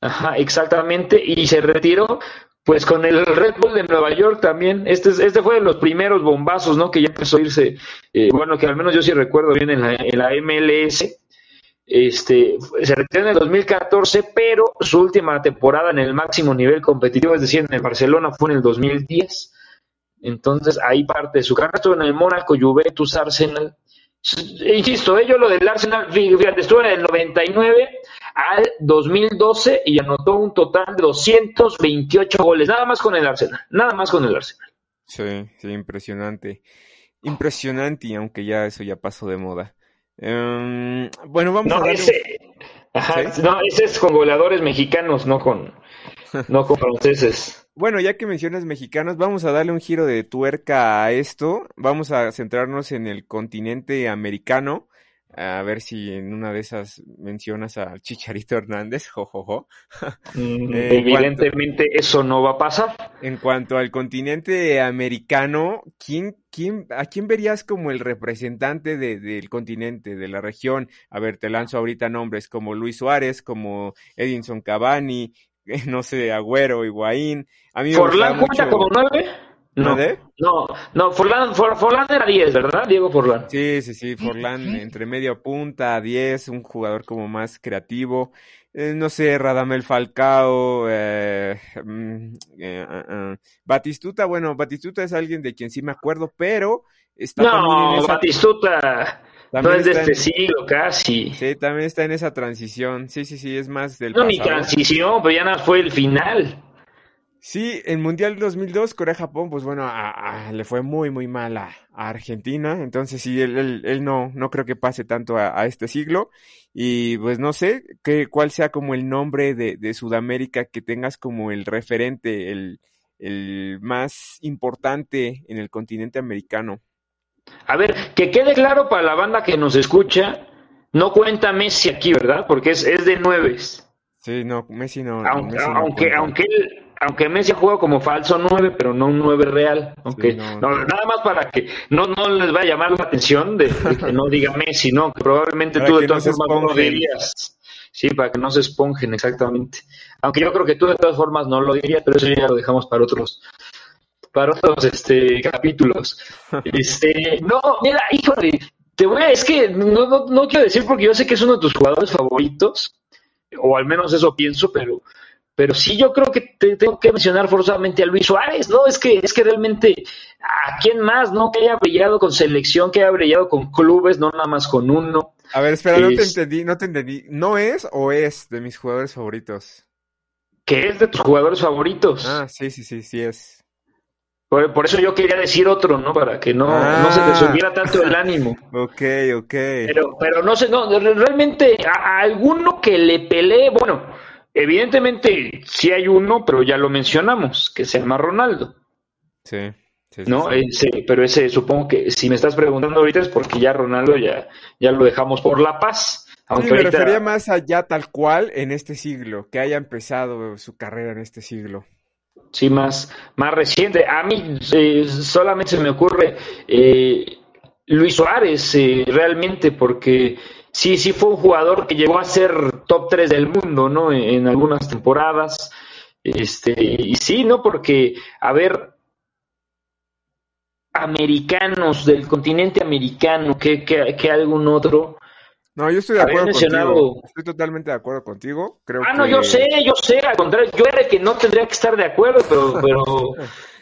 Ajá, exactamente, y se retiró pues con el Red Bull de Nueva York también, este, este fue de los primeros bombazos, ¿no? Que ya empezó a irse, eh, bueno, que al menos yo sí recuerdo bien en la, MLS, este, se retiró en el 2014, pero su última temporada en el máximo nivel competitivo, es decir, en el Barcelona, fue en el 2010. Entonces, ahí parte de su carrera. Estuvo en el Mónaco, Juventus, Arsenal. Insisto, ello lo del Arsenal, fíjate, estuvo en el 99 al 2012 y anotó un total de 228 goles, nada más con el Arsenal, nada más con el Arsenal. Sí, sí, impresionante. Impresionante, aunque ya eso ya pasó de moda. Em, bueno, vamos a ese, no, ese es con goleadores mexicanos, no con, no con franceses. Bueno, ya que mencionas mexicanos, vamos a darle un giro de tuerca a esto. Vamos a centrarnos en el continente americano. A ver si en una de esas mencionas al Chicharito Hernández, jojojo. Mm, evidentemente eso no va a pasar. En cuanto al continente americano, ¿quién, quién, ¿a quién verías como el representante del continente, de la región? A ver, te lanzo ahorita nombres como Luis Suárez, como Edinson Cavani, no sé, Agüero, Higuaín. A mí ¿Forlán cuenta como nueve? No, no, no, Forlán, Forlán era 10, ¿verdad? Diego Forlán. Sí, sí, sí, Forlán entre medio punta, 10, un jugador como más creativo. Eh, no sé, Radamel Falcao, eh, mm, eh, ah, ah. Batistuta, bueno, Batistuta es alguien de quien sí me acuerdo, pero está no, Batistuta, no es de este siglo casi. Sí, también está en esa transición. Sí, sí, sí, es más del No, ni transición, pero ya no fue el final. Sí, en Mundial 2002, Corea-Japón, pues bueno, le fue muy, muy mal a, Argentina. Entonces sí, él, él, no, no creo que pase tanto a, este siglo. Y pues no sé qué, cuál sea como el nombre de, de Sudamérica que tengas como el referente, el, el más importante en el continente americano. A ver, que quede claro para la banda que nos escucha, no cuenta Messi aquí, ¿verdad? Porque es, es de nueves. Sí, no, Messi no. Aunque, aunque, aunque, él, aunque Messi juega como falso nueve, pero no un nueve real. Aunque, no, nada más para que no, no les vaya a llamar la atención de, que no diga Messi, ¿no? Que probablemente tú de todas formas no lo dirías. Sí, para que no se esponjen exactamente. Aunque yo creo que tú de todas formas no lo dirías, pero eso ya lo dejamos para otros para otros este, capítulos. Este, no, mira, híjole, te voy a, es que no, no, quiero decir porque yo sé que es uno de tus jugadores favoritos, o al menos eso pienso, pero, pero sí yo creo que te, tengo que mencionar forzosamente a Luis Suárez, ¿no? Es que, es que realmente, ¿a quién más, no? Que haya brillado con selección, que haya brillado con clubes, no nada más con uno. A ver, espera, no te entendí, no te entendí. ¿No es o es de mis jugadores favoritos? ¿Qué es de tus jugadores favoritos? Ah, sí, sí, sí, sí es. Por, eso yo quería decir otro, ¿no? Para que no, no se te ah. subiera tanto el ánimo. ok, ok. Pero, pero no sé, no, realmente a, alguno que le pelee, bueno, evidentemente sí hay uno, pero ya lo mencionamos, que se llama Ronaldo. Sí. sí, ¿No? Ese, pero ese supongo que si me estás preguntando ahorita es porque ya Ronaldo ya, ya lo dejamos por la paz. Aunque me refería más allá tal cual en este siglo, que haya empezado su carrera en este siglo sí, más, más reciente. A mí eh, solamente se me ocurre eh, Luis Suárez eh, realmente porque sí, sí fue un jugador que llegó a ser top 3 del mundo, ¿no? En, algunas temporadas. Este, y sí, ¿no? Porque, a ver, americanos del continente americano, que, que, que algún otro, no, yo estoy de acuerdo contigo. Estoy totalmente de acuerdo contigo. Creo ah, no, yo sé, yo sé. Al contrario, yo era el que no tendría que estar de acuerdo, pero, pero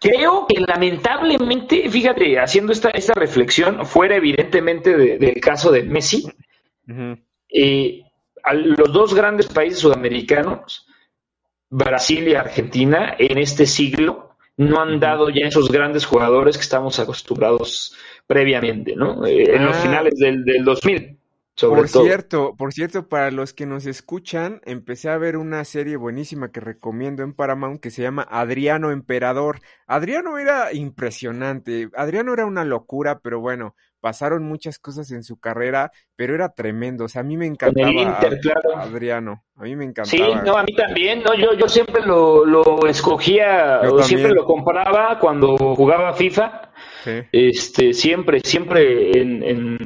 creo que lamentablemente, fíjate, haciendo esta, esta reflexión, fuera evidentemente del caso de Messi, eh, los dos grandes países sudamericanos, Brasil y Argentina, en este siglo, no han dado ya esos grandes jugadores que estamos acostumbrados previamente, ¿no? Eh, en los ah. finales del, del 2000. Sobre por cierto, por cierto, para los que nos escuchan, empecé a ver una serie buenísima que recomiendo en Paramount que se llama Adriano Emperador. Adriano era impresionante, Adriano era una locura, pero bueno, pasaron muchas cosas en su carrera, pero era tremendo. O sea, a mí me encantaba Adriano. A mí me encantaba. Sí, no, a mí también. No, yo, yo siempre lo, lo escogía, o siempre lo compraba cuando jugaba FIFA. Este, siempre, siempre en,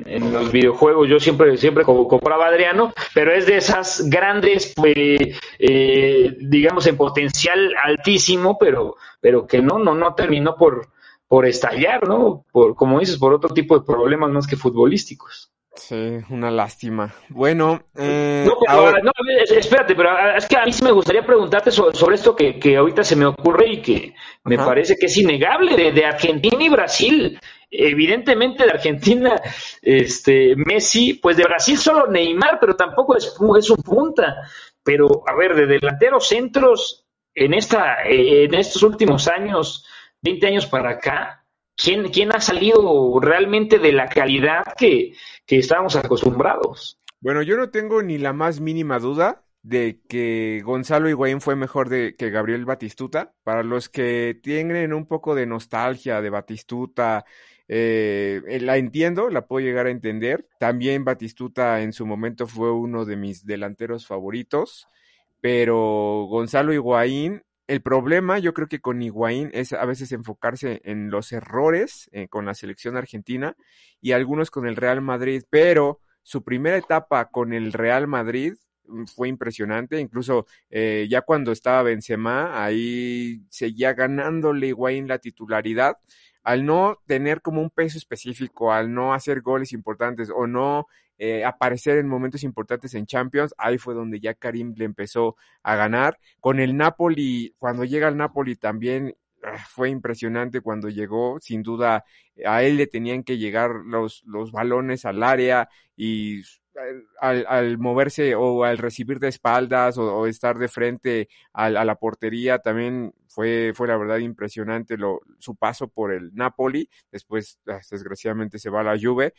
en, los videojuegos, yo siempre, siempre compraba Adriano, pero es de esas grandes, eh, eh, digamos, en potencial altísimo, pero, pero que no, no, no terminó por, por estallar, ¿no? Por, como dices, por otro tipo de problemas más que futbolísticos. Sí, una lástima. Bueno, eh, no, pero, no, espérate, pero es que a mí sí me gustaría preguntarte sobre, esto que, que, ahorita se me ocurre y que me parece que es innegable de, de, Argentina y Brasil. Evidentemente de Argentina, este Messi, pues de Brasil solo Neymar, pero tampoco es, es un punta. Pero a ver, de delanteros centros en esta, en estos últimos años 20 años para acá, ¿quién, quién ha salido realmente de la calidad que, que estábamos acostumbrados? Bueno, yo no tengo ni la más mínima duda de que Gonzalo Higuaín fue mejor de, que Gabriel Batistuta. Para los que tienen un poco de nostalgia de Batistuta, eh, la entiendo, la puedo llegar a entender. También Batistuta en su momento fue uno de mis delanteros favoritos, pero Gonzalo Higuaín el problema, yo creo que con Higuaín es a veces enfocarse en los errores eh, con la selección argentina y algunos con el Real Madrid, pero su primera etapa con el Real Madrid mm, fue impresionante, incluso eh, ya cuando estaba Benzema, ahí seguía ganándole Higuaín la titularidad, al no tener como un peso específico, al no hacer goles importantes o no eh, aparecer en momentos importantes en Champions, ahí fue donde ya Karim le empezó a ganar. Con el Napoli, cuando llega al Napoli también ah, fue impresionante cuando llegó, sin duda a él le tenían que llegar los, los balones al área y al, al, moverse o al recibir de espaldas o, estar de frente a, a, la portería también fue, fue la verdad impresionante lo, su paso por el Napoli, después ah, desgraciadamente se va a la Juve,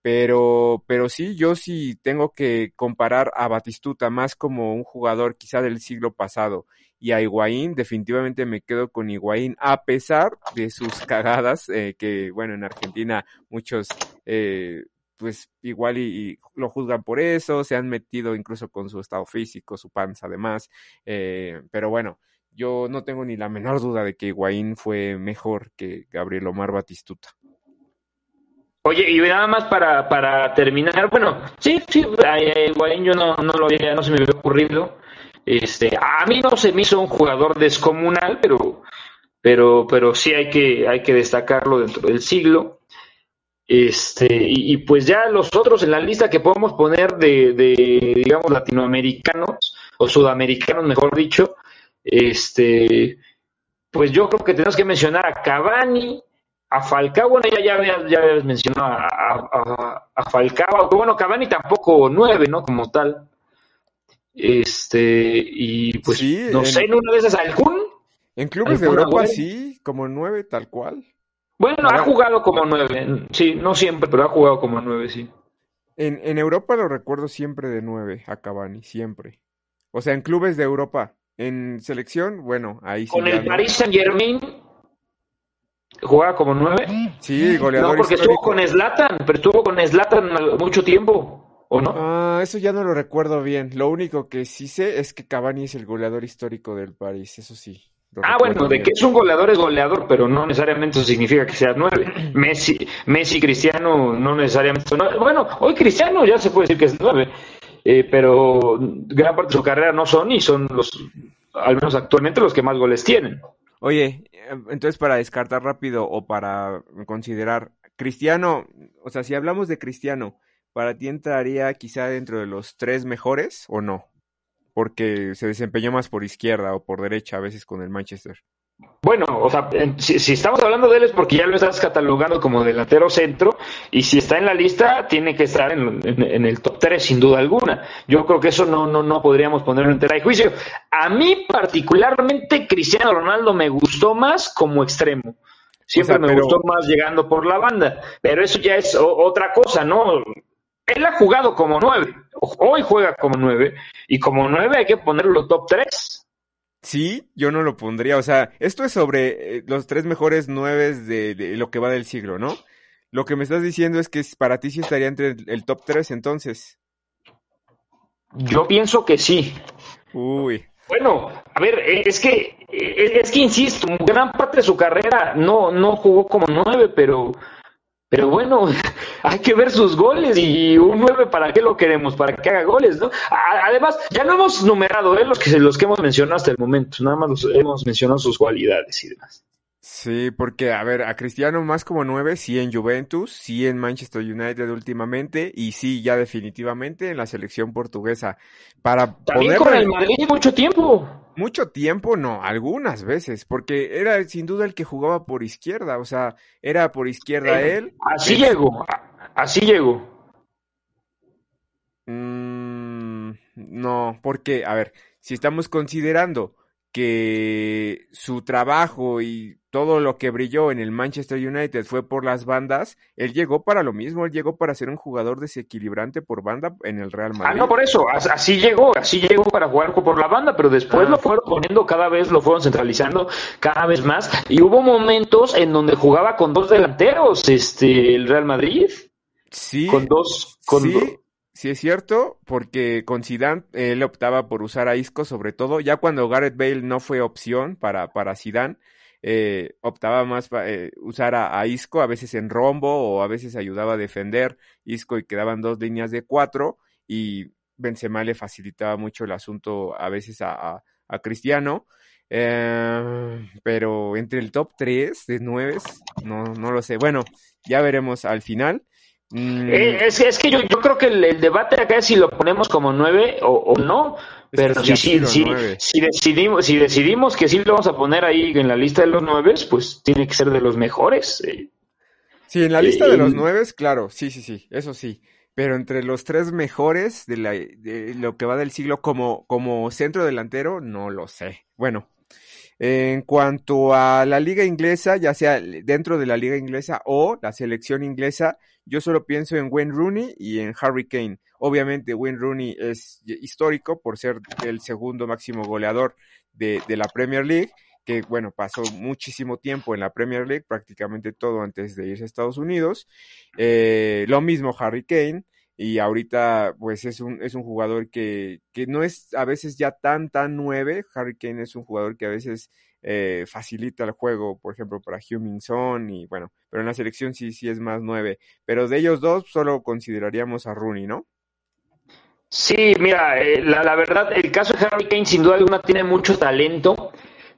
pero, pero sí, yo sí tengo que comparar a Batistuta más como un jugador quizá del siglo pasado y a Higuaín, definitivamente me quedo con Higuaín, a pesar de sus cagadas, eh, que bueno, en Argentina muchos eh, pues igual y, lo juzgan por eso, se han metido incluso con su estado físico, su panza además, eh, pero bueno, yo no tengo ni la menor duda de que Higuaín fue mejor que Gabriel Omar Batistuta. Oye, y nada más para, para terminar, bueno, sí, sí, Higuaín yo no, no lo había, no se me había ocurrido. Este, a mí no se me hizo un jugador descomunal, pero, pero, pero sí hay que, hay que destacarlo dentro del siglo. Este, y, pues ya los otros en la lista que podemos poner de, de, digamos, latinoamericanos, o sudamericanos, mejor dicho, este, pues yo creo que tenemos que mencionar a Cavani, a Falcao, bueno, ya, ya, ya habías mencionado a, a, a, Falcao, bueno, Cavani tampoco nueve, ¿no? Como tal. Este, y pues, no sé, en una de esas, ¿algún? En clubes de Europa sí, como nueve, tal cual. Bueno, ha jugado como nueve, sí, no siempre, pero ha jugado como nueve, sí. En, en Europa lo recuerdo siempre de nueve, a Cavani, siempre. O sea, en clubes de Europa. En selección, bueno, ahí sí. Con el Paris Saint Germain jugaba como nueve. Sí, goleador. No, porque estuvo con Slatan, pero estuvo con Slatan mucho tiempo, ¿o no? Ah, eso ya no lo recuerdo bien. Lo único que sí sé es que Cavani es el goleador histórico del París, eso sí. Ah, bueno, de que es un goleador es goleador, pero no necesariamente eso significa que sea nueve. Messi, Messi, Cristiano, no necesariamente. Bueno, hoy Cristiano ya se puede decir que es nueve, eh, pero gran parte de su carrera no son y son los, al menos actualmente, los que más goles tienen. Oye, entonces para descartar rápido o para considerar, Cristiano, o sea, si hablamos de Cristiano, ¿para ti entraría quizá dentro de los tres mejores o no? Porque se desempeñó más por izquierda o por derecha a veces con el Manchester. Bueno, o sea, si, estamos hablando de él es porque ya lo estás catalogando como delantero centro y si está en la lista tiene que estar en, el top 3 sin duda alguna. Yo creo que eso no, no, no podríamos ponerlo en tela de juicio. A mí particularmente Cristiano Ronaldo me gustó más como extremo. Siempre me gustó más llegando por la banda, pero eso ya es otra cosa, ¿no? Él ha jugado como 9, hoy juega como 9 y como 9 hay que ponerlo top 3. Sí, yo no lo pondría. O sea, esto es sobre eh, los tres mejores nueve de, lo que va del siglo, ¿no? Lo que me estás diciendo es que para ti sí estaría entre el, top tres, entonces. Yo pienso que sí. Uy. Bueno, a ver, eh, es que, eh, es que insisto, gran parte de su carrera no, no jugó como nueve, pero pero bueno, hay que ver sus goles y un 9 para qué lo queremos, para que haga goles, ¿no? Además, ya no hemos numerado ¿eh? los, que, los que hemos mencionado hasta el momento, nada más los, hemos mencionado sus cualidades y demás. Sí, porque, a ver, a Cristiano más como 9, sí en Juventus, sí en Manchester United últimamente y sí ya definitivamente en la selección portuguesa. Para También con el Madrid mucho tiempo. Mucho tiempo, no, algunas veces, porque era sin duda el que jugaba por izquierda, o sea, era por izquierda eh, él. Así llegó, así llegó. Mm, no, porque, a ver, si estamos considerando que su trabajo y todo lo que brilló en el Manchester United fue por las bandas, él llegó para lo mismo, él llegó para ser un jugador desequilibrante por banda en el Real Madrid. Ah, no, por eso, así llegó, así llegó para jugar por la banda, pero después lo ah. fueron poniendo cada vez, lo fueron centralizando cada vez más, y hubo momentos en donde jugaba con dos delanteros, este, el Real Madrid. Sí. Con dos, con sí. Sí es cierto, porque con Zidane él optaba por usar a Isco sobre todo, ya cuando Gareth Bale no fue opción para, para Zidane, eh, optaba más para eh, usar a, Isco, a veces en rombo o a veces ayudaba a defender Isco y quedaban dos líneas de cuatro y Benzema le facilitaba mucho el asunto a veces a, Cristiano. Eh, pero entre el top 3 de 9, no, no lo sé. Bueno, ya veremos al final. Mm. Eh, es, es, que yo, yo creo que el, debate acá es si lo ponemos como nueve o, no, Pero si, si, si, decidimos, si decidimos que sí lo vamos a poner ahí en la lista de los nueve, pues tiene que ser de los mejores. Eh. Sí, en la lista de los nueve, claro, sí, sí, sí, eso sí. Pero entre los tres mejores de, la, de lo que va del siglo como, como centro delantero, no lo sé. Bueno, en cuanto a la liga inglesa, ya sea dentro de la liga inglesa o la selección inglesa, yo solo pienso en Wayne Rooney y en Harry Kane. Obviamente Wayne Rooney es histórico por ser el segundo máximo goleador de, la Premier League, que bueno, pasó muchísimo tiempo en la Premier League, prácticamente todo antes de irse a Estados Unidos. Eh, lo mismo Harry Kane y ahorita pues es un, es un jugador que, que no es a veces ya tan, tan nueve. Harry Kane es un jugador que a veces eh, facilita el juego, por ejemplo, para Humming Son y bueno, pero en la selección sí, sí es más nueve. Pero de ellos dos solo consideraríamos a Rooney, ¿no? Sí, mira, eh, la, verdad, el caso de Harry Kane sin duda alguna tiene mucho talento,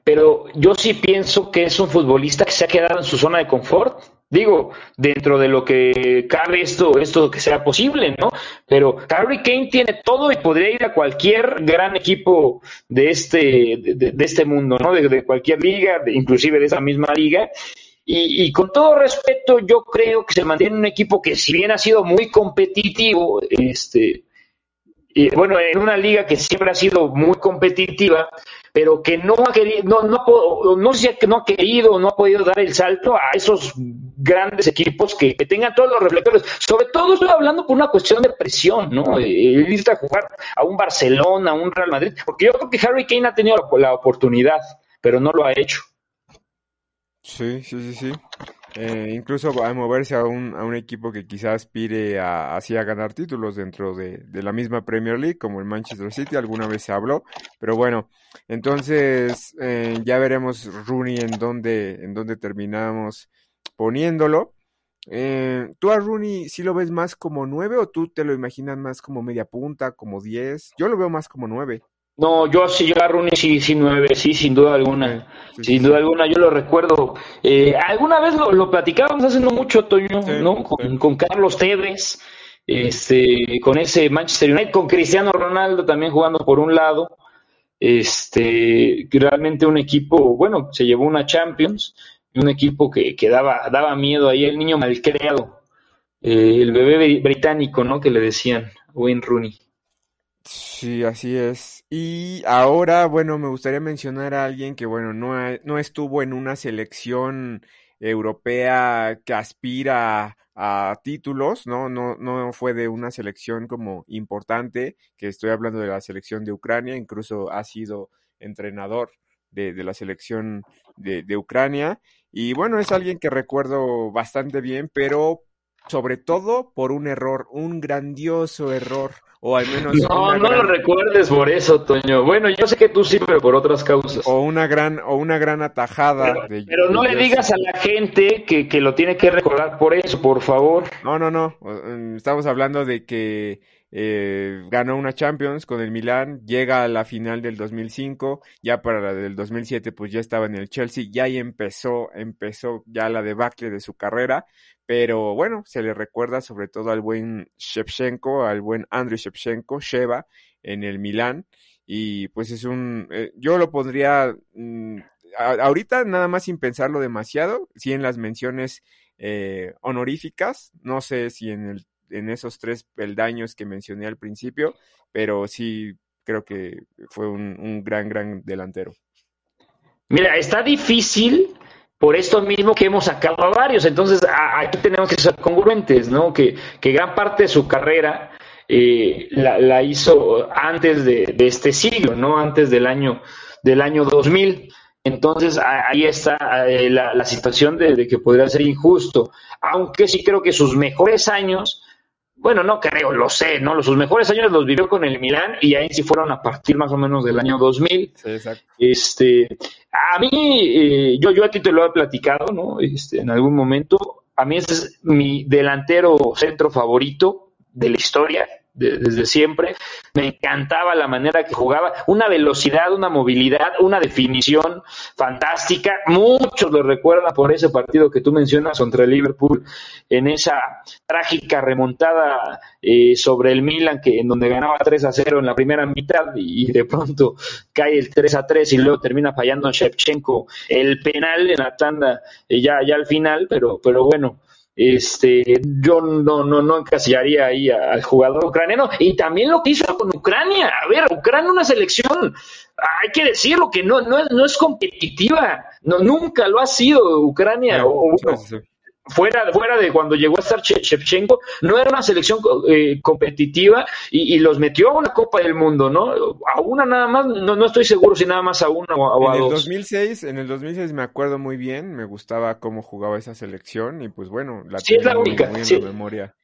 pero yo sí pienso que es un futbolista que se ha quedado en su zona de confort Digo, dentro de lo que cabe esto, esto que sea posible, ¿no? Pero Harry Kane tiene todo y podría ir a cualquier gran equipo de este, de, este mundo, ¿no? De, cualquier liga, inclusive de esa misma liga. Y, y, con todo respeto, yo creo que se mantiene un equipo que, si bien ha sido muy competitivo, este, y, bueno, en una liga que siempre ha sido muy competitiva, pero que no ha querido, no, no, no sé que no ha querido, no ha podido dar el salto a esos grandes equipos que, tengan todos los reflectores. Sobre todo estoy hablando por una cuestión de presión, ¿no? irte a jugar a un Barcelona, a un Real Madrid, porque yo creo que Harry Kane ha tenido la oportunidad, pero no lo ha hecho. Sí, sí, sí, sí. Eh, incluso a moverse a un, a un equipo que quizás aspire a, así a ganar títulos dentro de, de, la misma Premier League, como el Manchester City, alguna vez se habló, pero bueno, entonces eh, ya veremos Rooney en dónde, en dónde terminamos poniéndolo. Eh, ¿Tú a Rooney sí lo ves más como nueve o tú te lo imaginas más como media punta, como diez? Yo lo veo más como nueve. No, yo sí, yo a Rooney sí, sí, nueve, sí, sin duda alguna. sin duda alguna, yo lo recuerdo. Eh, alguna vez lo, lo, platicábamos hace no mucho, Toño, ¿no? Con, Carlos Tevez, este, con ese Manchester United, con Cristiano Ronaldo también jugando por un lado. Este, realmente un equipo, bueno, se llevó una Champions, un equipo que, que daba, daba miedo ahí, el niño malcriado, eh, el bebé británico, ¿no? Que le decían, Wayne Rooney. Sí, así es. Y ahora, bueno, me gustaría mencionar a alguien que, bueno, no, no estuvo en una selección europea que aspira a títulos, ¿no? No, no fue de una selección como importante, que estoy hablando de la selección de Ucrania, incluso ha sido entrenador de, de la selección de, de Ucrania. Y bueno, es alguien que recuerdo bastante bien, pero sobre todo por un error, un grandioso error o al menos... No, no lo recuerdes por eso, Toño. Bueno, yo sé que tú sí, pero por otras causas. O una gran, o una gran atajada. Pero, pero no le digas a la gente que, que lo tiene que recordar por eso, por favor. No, no, no. Estamos hablando de que eh, ganó una Champions con el Milan, llega a la final del 2005, ya para la del 2007 pues ya estaba en el Chelsea, ya ahí empezó, empezó ya la debacle de su carrera, pero bueno, se le recuerda sobre todo al buen Shevchenko, al buen Andriy Shevchenko, Sheva, en el Milan, y pues es un, eh, yo lo pondría, mm, ahorita nada más sin pensarlo demasiado, sí en las menciones eh, honoríficas, no sé si en el en esos tres peldaños que mencioné al principio, pero sí creo que fue un, gran, gran delantero. Mira, está difícil por esto mismo que hemos sacado a varios, entonces aquí tenemos que ser congruentes, ¿no? Que, gran parte de su carrera eh, la, hizo antes de, este siglo, ¿no? Antes del año, del año 2000. Entonces ahí está eh, la, situación de, que podría ser injusto, aunque sí creo que sus mejores años bueno, no creo, lo sé, ¿no? Sus mejores años los vivió con el Milán y ahí sí fueron a partir más o menos del año 2000. Sí, exacto. Este, a mí, eh, yo, yo a ti te lo he platicado, ¿no? Este, en algún momento, a mí ese es mi delantero centro favorito de la historia, desde siempre. Me encantaba la manera que jugaba, una velocidad, una movilidad, una definición fantástica. Muchos lo recuerdan por ese partido que tú mencionas contra el Liverpool, en esa trágica remontada eh, sobre el Milan, que en donde ganaba 3 a 0 en la primera mitad y, de pronto cae el 3 a 3 y luego termina fallando Shevchenko el penal en la tanda eh, ya, ya al final, pero, pero bueno este, yo no, no, no encasillaría ahí al jugador ucraniano. Y también lo que hizo con Ucrania. A ver, Ucrania una selección, hay que decirlo, que no, no, es, no es competitiva. No, nunca lo ha sido Ucrania. o, fuera, fuera de cuando llegó a estar Shevchenko, no era una selección eh, competitiva y, los metió a una Copa del Mundo, ¿no? A una nada más, no, no estoy seguro si nada más a una o, a, en dos. El 2006, en el 2006 me acuerdo muy bien, me gustaba cómo jugaba esa selección y pues bueno, la sí, es la única, sí. memoria.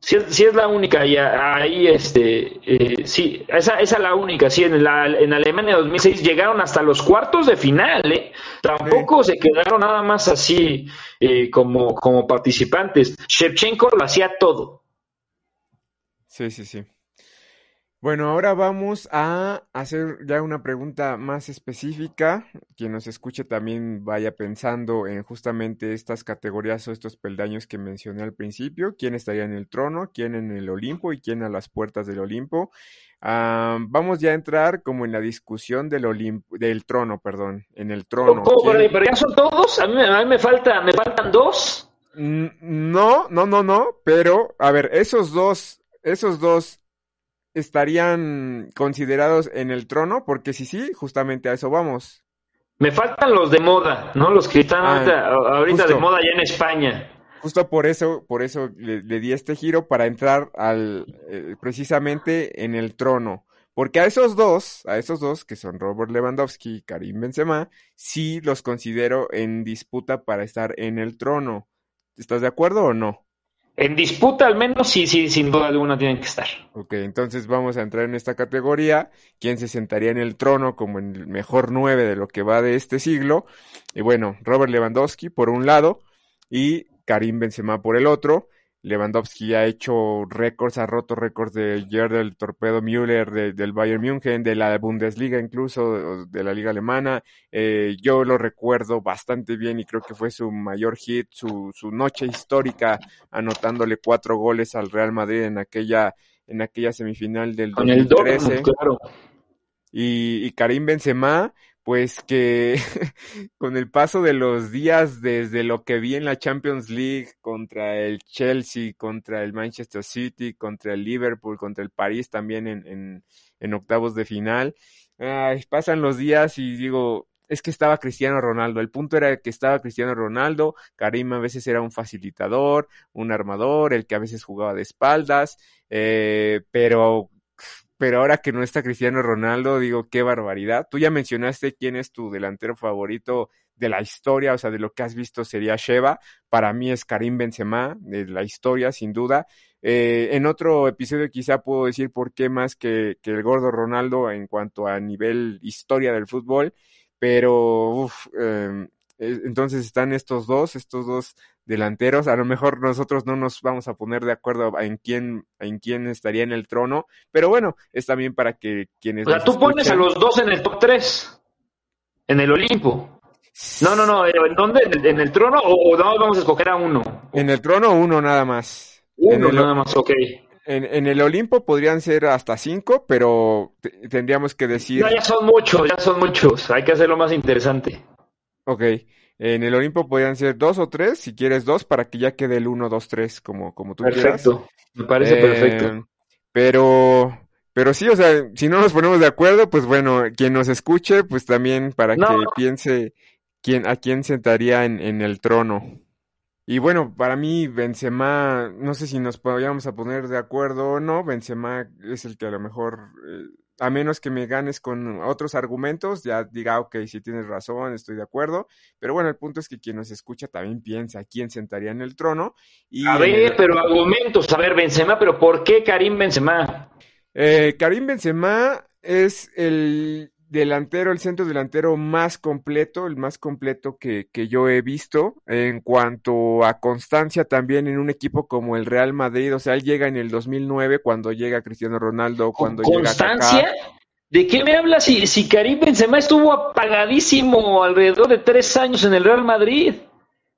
Sí, sí, es la única, y ahí, este, eh, sí, esa, esa es la única, sí, en, la, en Alemania 2006 llegaron hasta los cuartos de final, ¿eh? Tampoco se quedaron nada más así eh, como, como participantes. Shevchenko lo hacía todo. Sí, sí, sí. Bueno, ahora vamos a hacer ya una pregunta más específica. Quien nos escuche también vaya pensando en justamente estas categorías o estos peldaños que mencioné al principio. ¿Quién estaría en el trono? ¿Quién en el Olimpo? ¿Y quién a las puertas del Olimpo? vamos ya a entrar como en la discusión del Olimpo, del trono, perdón, en el trono. pero, ya son todos. A mí, a mí me falta, me faltan dos. No, no, no, no. Pero a ver, esos dos, esos dos estarían considerados en el trono, porque si sí, justamente a eso vamos. Me faltan los de moda, ¿no? Los que están ah, ahorita, de moda ya en España. Justo por eso, por eso le, di este giro para entrar al eh, precisamente en el trono. Porque a esos dos, a esos dos, que son Robert Lewandowski y Karim Benzema, sí los considero en disputa para estar en el trono. ¿Estás de acuerdo o no? En disputa al menos sí, sí, sin duda alguna tienen que estar. Ok, entonces vamos a entrar en esta categoría. ¿Quién se sentaría en el trono como el mejor nueve de lo que va de este siglo? Y bueno, Robert Lewandowski por un lado y Karim Benzema por el otro. Lewandowski ha hecho récords, ha roto récords de Gerd del Torpedo Müller, del Bayern München, de la Bundesliga incluso, de la liga alemana. Eh, yo lo recuerdo bastante bien y creo que fue su mayor hit, su, su noche histórica, anotándole cuatro goles al Real Madrid en aquella, en aquella semifinal del Con 2013. El claro. Y, y Karim Benzema, pues que con el paso de los días desde lo que vi en la Champions League contra el Chelsea, contra el Manchester City, contra el Liverpool, contra el París también en, en, octavos de final, pasan los días y digo, es que estaba Cristiano Ronaldo. El punto era que estaba Cristiano Ronaldo, Karim a veces era un facilitador, un armador, el que a veces jugaba de espaldas, eh, pero pero ahora que no está Cristiano Ronaldo, digo, qué barbaridad. Tú ya mencionaste quién es tu delantero favorito de la historia, o sea, de lo que has visto sería Sheva. Para mí es Karim Benzema, de la historia, sin duda. Eh, en otro episodio quizá puedo decir por qué más que, el gordo Ronaldo en cuanto a nivel historia del fútbol, pero uf, eh, entonces están estos dos, estos dos delanteros. A lo mejor nosotros no nos vamos a poner de acuerdo en quién, en quién estaría en el trono, pero bueno, es también para que quienes. O sea, tú pones a los dos en el top 3, en el Olimpo. No, no, no, ¿en dónde? ¿En el, trono o, no vamos a escoger a uno? En el trono, uno nada más. Uno nada más, ok. En, en, el Olimpo podrían ser hasta cinco, pero tendríamos que decir. No, ya son muchos, ya son muchos. Hay que hacerlo más interesante. Ok. En el Olimpo podrían ser dos o tres, si quieres dos, para que ya quede el uno, dos, tres, como, como tú quieras. Perfecto, me parece perfecto. Eh, pero, pero sí, o sea, si no nos ponemos de acuerdo, pues bueno, quien nos escuche, pues también para que piense quién, a quién sentaría en, en el trono. Y bueno, para mí Benzema, no sé si nos podríamos a poner de acuerdo o no, Benzema es el que a lo mejor eh, a menos que me ganes con otros argumentos, ya diga, ok, si tienes razón, estoy de acuerdo. Pero bueno, el punto es que quien nos escucha también piensa quién sentaría en el trono. Y a ver, pero argumentos, a ver, Benzema, pero ¿por qué Karim Benzema? Eh, Karim Benzema es el delantero, el centro delantero más completo, el más completo que, que, yo he visto en cuanto a constancia también en un equipo como el Real Madrid, o sea, él llega en el 2009 cuando llega Cristiano Ronaldo, cuando ¿Constancia? llega ¿De qué me hablas si, si Karim Benzema estuvo apagadísimo alrededor de tres años en el Real Madrid?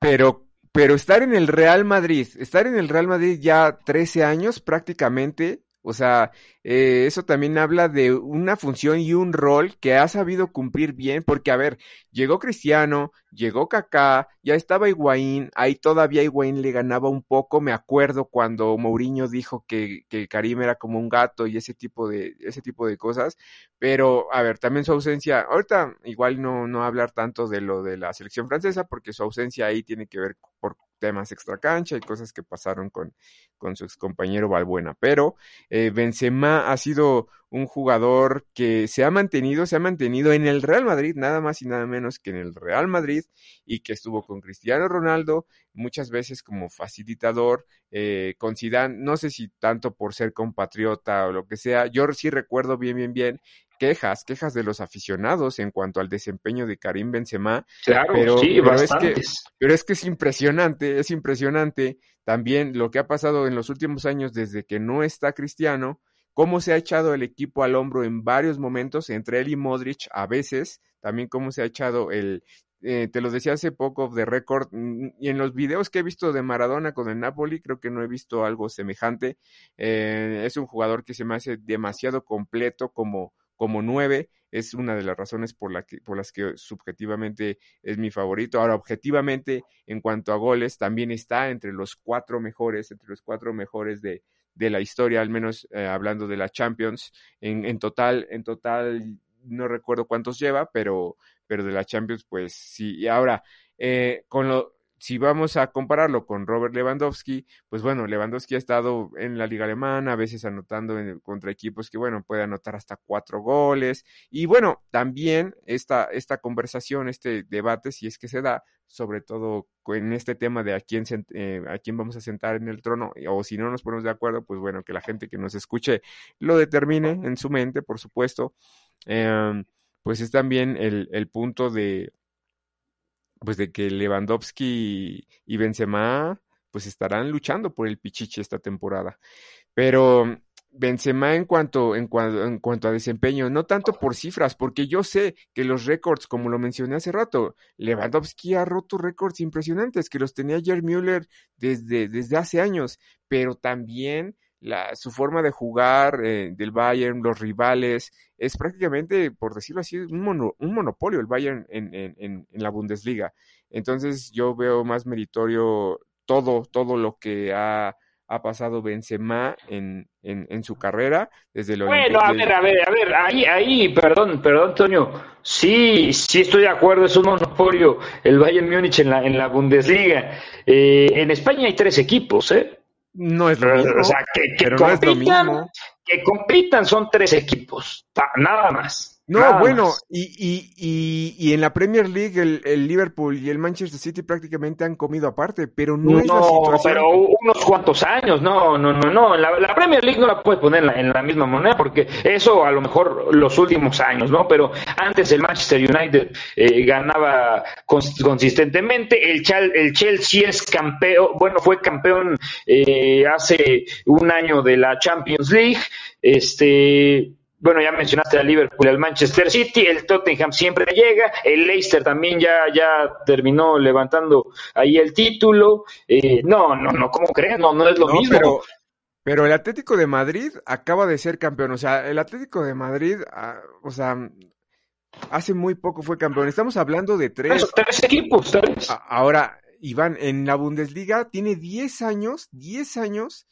Pero, pero estar en el Real Madrid, estar en el Real Madrid ya 13 años prácticamente, o sea, eh, eso también habla de una función y un rol que ha sabido cumplir bien, porque a ver, llegó Cristiano, llegó Kaká, ya estaba Higuaín, ahí todavía Higuaín le ganaba un poco, me acuerdo cuando Mourinho dijo que, que Karim era como un gato y ese tipo de, ese tipo de cosas, pero a ver, también su ausencia, ahorita igual no, no hablar tanto de lo de la selección francesa, porque su ausencia ahí tiene que ver por temas extracancha y cosas que pasaron con, con su ex compañero Balbuena. Pero eh, Benzema ha sido un jugador que se ha mantenido, se ha mantenido en el Real Madrid, nada más y nada menos que en el Real Madrid, y que estuvo con Cristiano Ronaldo, muchas veces como facilitador, eh, con Zidane, no sé si tanto por ser compatriota o lo que sea, yo sí recuerdo bien, bien, bien quejas, quejas de los aficionados en cuanto al desempeño de Karim Benzema. Claro, pero, sí, pero es que, pero es que es impresionante, es impresionante también lo que ha pasado en los últimos años desde que no está Cristiano, cómo se ha echado el equipo al hombro en varios momentos, entre él y Modric a veces, también cómo se ha echado el eh, te lo decía hace poco de récord, mm, y en los videos que he visto de Maradona con el Napoli, creo que no he visto algo semejante. Eh, es un jugador que se me hace demasiado completo como, como nueve, es una de las razones por, la que, por las que subjetivamente es mi favorito. Ahora, objetivamente, en cuanto a goles, también está entre los cuatro mejores, entre los cuatro mejores de, de la historia, al menos eh, hablando de la Champions. En, en, total, en total, no recuerdo cuántos lleva, pero, pero de la Champions, pues sí. Y ahora, eh, con lo, si vamos a compararlo con Robert Lewandowski, pues bueno, Lewandowski ha estado en la liga alemana, a veces anotando contra equipos que, bueno, puede anotar hasta cuatro goles. Y bueno, también esta, esta conversación, este debate, si es que se da, sobre todo en este tema de a quién, eh, a quién vamos a sentar en el trono, o si no nos ponemos de acuerdo, pues bueno, que la gente que nos escuche lo determine en su mente, por supuesto. Em, pues es también el, el punto de, pues de que Lewandowski y Benzema pues estarán luchando por el Pichichi esta temporada. Pero Benzema en cuanto, en cuanto, en cuanto a desempeño, no tanto por cifras, porque yo sé que los récords, como lo mencioné hace rato, Lewandowski ha roto récords impresionantes que los tenía Jerry Müller desde, desde hace años, pero también la, su forma de jugar eh, del Bayern, los rivales, es prácticamente, por decirlo así, un, un monopolio el Bayern en, en, en, la Bundesliga. Entonces yo veo más meritorio todo, todo lo que ha, ha pasado Benzema en, en, en su carrera desde lo Bueno, a ver, a ver, a ver, ahí, ahí, perdón, perdón, Antonio, sí, sí estoy de acuerdo, es un monopolio el Bayern Múnich en la, en la Bundesliga. Eh, en España hay tres equipos, ¿eh? No es lo mismo. O sea, que, compitan, que compitan son tres equipos, nada más. No, bueno, y, y, y, y, en la Premier League el, el, Liverpool y el Manchester City prácticamente han comido aparte, pero no, es la situación. pero unos cuantos años, no, no, no, no. La, la Premier League no la puedes poner en la, en la, misma moneda porque eso a lo mejor los últimos años, ¿no? Pero antes el Manchester United eh, ganaba consistentemente, el, el Chelsea es campeón, bueno, fue campeón eh, hace un año de la Champions League, este bueno, ya mencionaste al Liverpool, al Manchester City, el Tottenham siempre llega, el Leicester también ya, ya terminó levantando ahí el título. Eh, no, no, no, ¿cómo crees? No, no es lo mismo. Pero, pero, el Atlético de Madrid acaba de ser campeón, o sea, el Atlético de Madrid, ah, o sea, hace muy poco fue campeón. Estamos hablando de tres. tres equipos, tres. Ahora, Iván, en la Bundesliga tiene 10 años, 10 años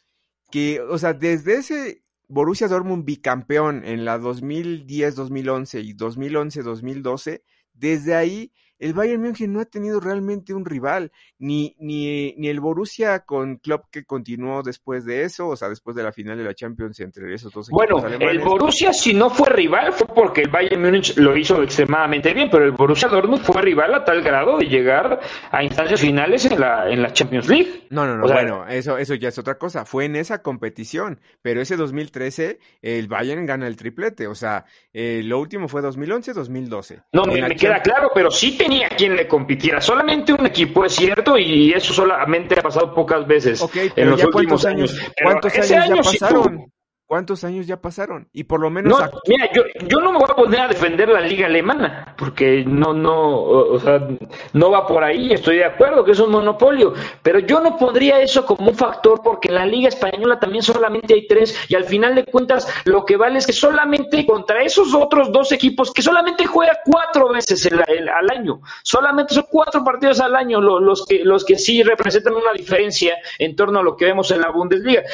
que, o sea, desde ese Borussia Dortmund bicampeón en la 2010-2011 y 2011-2012, desde ahí el Bayern München no ha tenido realmente un rival, ni, ni, ni el Borussia con Klopp que continuó después de eso, o sea, después de la final de la Champions entre esos dos equipos Bueno, el Borussia si no fue rival fue porque el Bayern Múnich lo hizo extremadamente bien, pero el Borussia Dortmund fue rival a tal grado de llegar a instancias finales en la, en la Champions League. No, no, no, bueno, eso, eso ya es otra cosa, fue en esa competición, pero ese 2013 el Bayern gana el triplete, o sea, eh, lo último fue 2011-2012. No, me, queda claro, pero sí tenía quien le compitiera. Solamente un equipo es cierto y eso solamente ha pasado pocas veces en los últimos años. ¿Cuántos años ya pasaron? ¿Cuántos años ya pasaron? Y por lo menos... No, mira, yo, yo no me voy a poner a defender la liga alemana, porque no, no, o sea, no va por ahí, estoy de acuerdo que es un monopolio, pero yo no pondría eso como un factor porque en la liga española también solamente hay tres y al final de cuentas lo que vale es que solamente contra esos otros dos equipos que solamente juega cuatro veces al año, solamente son cuatro partidos al año los, que, los que sí representan una diferencia en torno a lo que vemos en la Bundesliga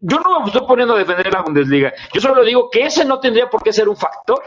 yo no me estoy poniendo a defender la Bundesliga. Yo solo digo que ese no tendría por qué ser un factor.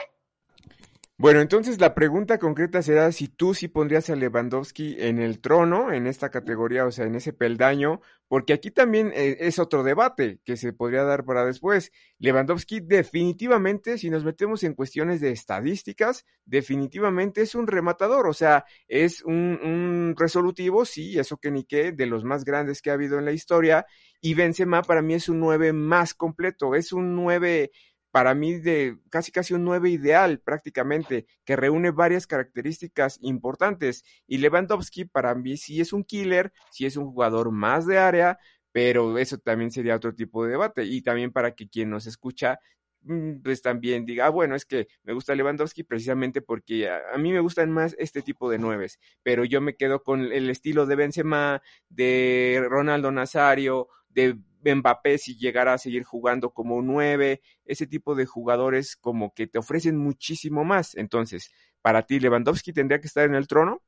Bueno, entonces la pregunta concreta será si tú sí pondrías a Lewandowski en el trono, en esta categoría, o sea, en ese peldaño, porque aquí también eh, es otro debate que se podría dar para después. Lewandowski definitivamente, si nos metemos en cuestiones de estadísticas, definitivamente es un rematador, o sea, es un, un resolutivo, sí, eso que ni qué, de los más grandes que ha habido en la historia, y Benzema para mí es un 9 más completo, es un 9 para mí de casi casi un 9 ideal prácticamente, que reúne varias características importantes. Y Lewandowski para mí sí es un killer, sí es un jugador más de área, pero eso también sería otro tipo de debate. Y también para que quien nos escucha mm, pues también diga, ah, bueno, es que me gusta Lewandowski precisamente porque a, mí me gustan más este tipo de nueves, pero yo me quedo con el estilo de Benzema, de Ronaldo Nazario, de Mbappé si llegara a seguir jugando como nueve, ese tipo de jugadores como que te ofrecen muchísimo más. Entonces, para ti, Lewandowski tendría que estar en el trono.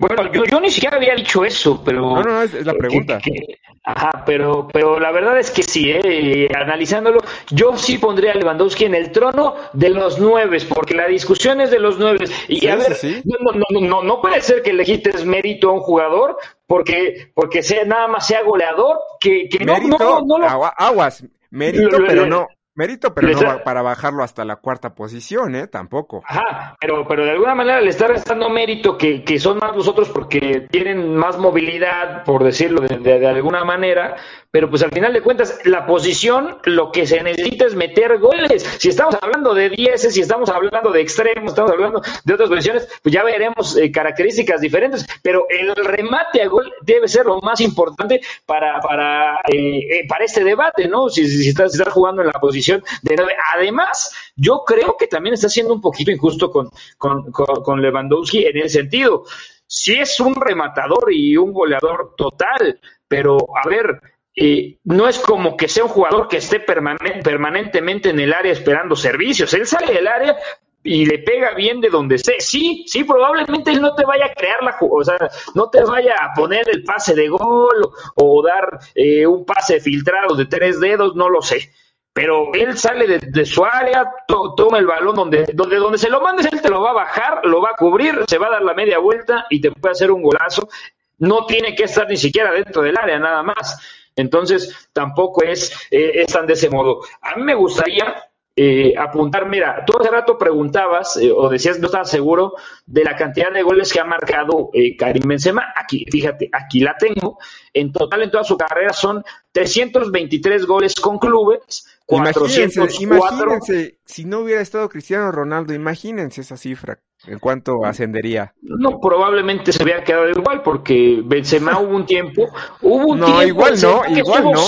Bueno, yo, yo ni siquiera había dicho eso, pero... No, no, es, la pregunta. ajá, pero, pero la verdad es que sí, eh, analizándolo, yo sí pondría a Lewandowski en el trono de los nueve, porque la discusión es de los nueve. Y a ver, No, no, no, no, puede ser que elegiste mérito a un jugador porque, porque sea, nada más sea goleador, que, que mérito, no, no, aguas, mérito, pero no, Mérito, pero no para bajarlo hasta la cuarta posición, ¿eh? Tampoco. Ajá, pero, pero de alguna manera le está restando mérito que, que son más los otros porque tienen más movilidad, por decirlo de, de, alguna manera, pero pues al final de cuentas la posición lo que se necesita es meter goles. Si estamos hablando de 10, si estamos hablando de extremos, estamos hablando de otras posiciones, pues ya veremos eh, características diferentes, pero el remate a gol debe ser lo más importante para, para, eh, eh, para este debate, ¿no? Si, si, estás, jugando en la posición de 9. Además, yo creo que también está siendo un poquito injusto con, con, con, con Lewandowski en el sentido, si es un rematador y un goleador total, pero a ver, no es como que sea un jugador que esté permanentemente en el área esperando servicios. Él sale del área y le pega bien de donde esté. Sí, sí, probablemente él no te vaya a crear la o sea, no te vaya a poner el pase de gol o, dar eh, un pase filtrado de tres dedos, no lo sé. Pero él sale de, su área, toma el balón donde, donde, donde se lo mandes, él te lo va a bajar, lo va a cubrir, se va a dar la media vuelta y te puede hacer un golazo. No tiene que estar ni siquiera dentro del área, nada más. Entonces, tampoco es, eh, es tan de ese modo. A mí me gustaría eh, apuntar, mira, tú hace rato preguntabas eh, o decías no estabas seguro de la cantidad de goles que ha marcado eh, Karim Benzema. Aquí, fíjate, aquí la tengo. En total, en toda su carrera son 323 goles con clubes. Imagínense, imagínense, si no hubiera estado Cristiano Ronaldo, imagínense esa cifra. ¿En cuánto ascendería? No, probablemente se hubiera quedado igual, porque Benzema hubo un tiempo, hubo un no, tiempo igual no, igual no.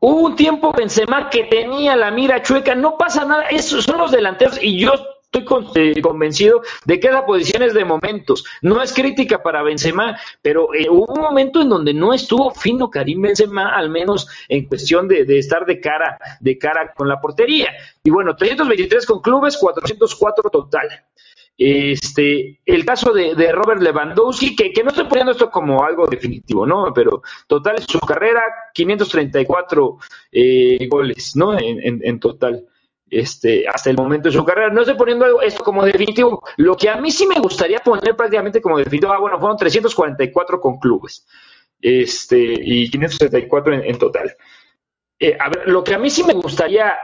Hubo un tiempo Benzema que tenía la mira chueca, no pasa nada, esos son los delanteros y yo estoy eh, convencido de que la posición es de momentos. No es crítica para Benzema, pero eh, hubo un momento en donde no estuvo fino Karim Benzema, al menos en cuestión de, de, estar de cara, de cara con la portería. Y bueno, 323 con clubes, 404 total. Este, el caso de, Robert Lewandowski, que, no estoy poniendo esto como algo definitivo, ¿no? Pero total, su carrera, 534 eh, goles, ¿no? En, total. este, hasta el momento de su carrera. No estoy poniendo esto como definitivo. Lo que a mí sí me gustaría poner prácticamente como definitivo, ah, bueno, fueron 344 con clubes este, y 574 en, total. Eh, lo que a mí sí me gustaría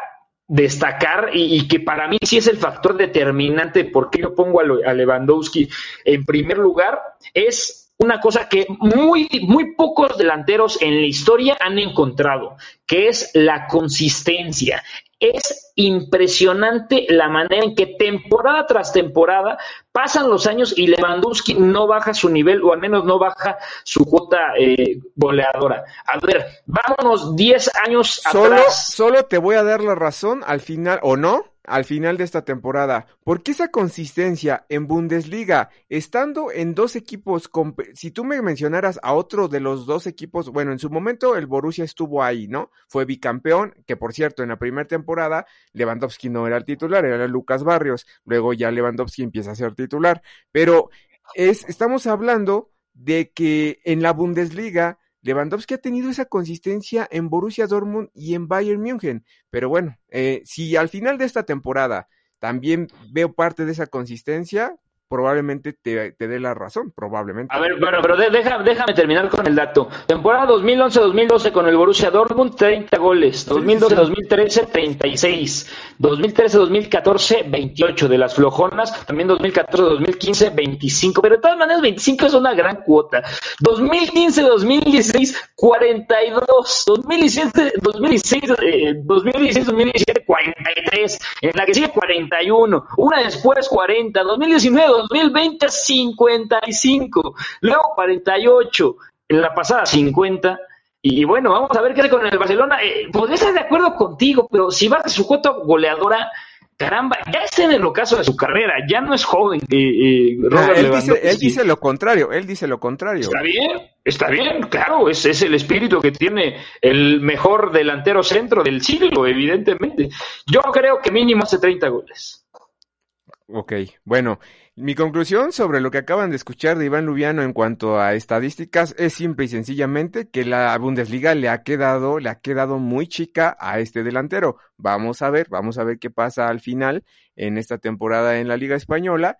destacar y, que para mí sí es el factor determinante por qué yo pongo a, Lewandowski en primer lugar es una cosa que muy, muy pocos delanteros en la historia han encontrado, que es la consistencia. Es impresionante la manera en que temporada tras temporada pasan los años y Lewandowski no baja su nivel o al menos no baja su cuota eh, goleadora. A ver, vámonos 10 años solo, atrás. Solo te voy a dar la razón al final, ¿o no? Al final de esta temporada. ¿Por qué esa consistencia en Bundesliga, estando en dos equipos, si tú me mencionaras a otro de los dos equipos, bueno, en su momento el Borussia estuvo ahí, ¿no? Fue bicampeón, que por cierto, en la primera temporada Lewandowski no era el titular, era Lucas Barrios, luego ya Lewandowski empieza a ser titular, pero es, estamos hablando de que en la Bundesliga Lewandowski ha tenido esa consistencia en Borussia Dortmund y en Bayern München. Pero bueno, eh, si al final de esta temporada también veo parte de esa consistencia, probablemente te, te dé la razón, probablemente. A ver, bueno, pero déjame terminar con el dato. Temporada 2011-2012 con el Borussia Dortmund, 30 goles. 2012-2013, 36. 2013-2014, 28 de las flojonas. También 2014-2015, 25. Pero de todas maneras, 25 es una gran cuota. 2015-2016, 42. 2017, 2016, 2016, 2017, 43. En la que sigue 41. Una después 40. 2019, 2020 55, luego 48, en la pasada 50. Y, bueno, vamos a ver qué hace con el Barcelona. Eh, podría estar de acuerdo contigo, pero si va a su cuota goleadora, caramba, ya está en el ocaso de su carrera, ya no es joven. Eh, eh él, dice, lo contrario, él dice lo contrario. Está bien, está bien, claro, es, es el espíritu que tiene el mejor delantero centro del siglo, evidentemente. Yo creo que mínimo hace 30 goles. Ok, bueno, mi conclusión sobre lo que acaban de escuchar de Iván Lubiano en cuanto a estadísticas es simple y sencillamente que la Bundesliga le ha quedado, le ha quedado muy chica a este delantero. Vamos a ver, vamos a ver qué pasa al final en esta temporada en la Liga Española.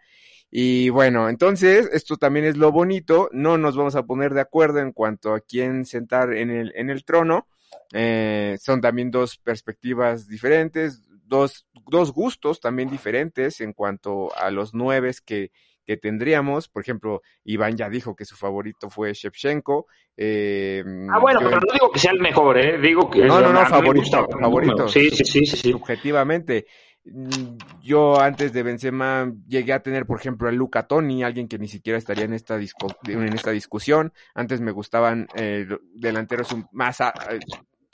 Y bueno, entonces, esto también es lo bonito, no nos vamos a poner de acuerdo en cuanto a quién sentar en el, en el trono. Eh, son también dos perspectivas diferentes, dos, dos gustos también diferentes en cuanto a los nueves que, que tendríamos. Por ejemplo, Iván ya dijo que su favorito fue Shevchenko. Eh, ah, bueno, pero no digo que sea el mejor, ¿eh? Digo que no, no, no, favorito, favorito. Sí, sí, sí, sí, Subjetivamente. Mm, yo antes de Benzema llegué a tener, por ejemplo, a Luca Toni, alguien que ni siquiera estaría en esta, en esta discusión. Antes me gustaban eh, delanteros más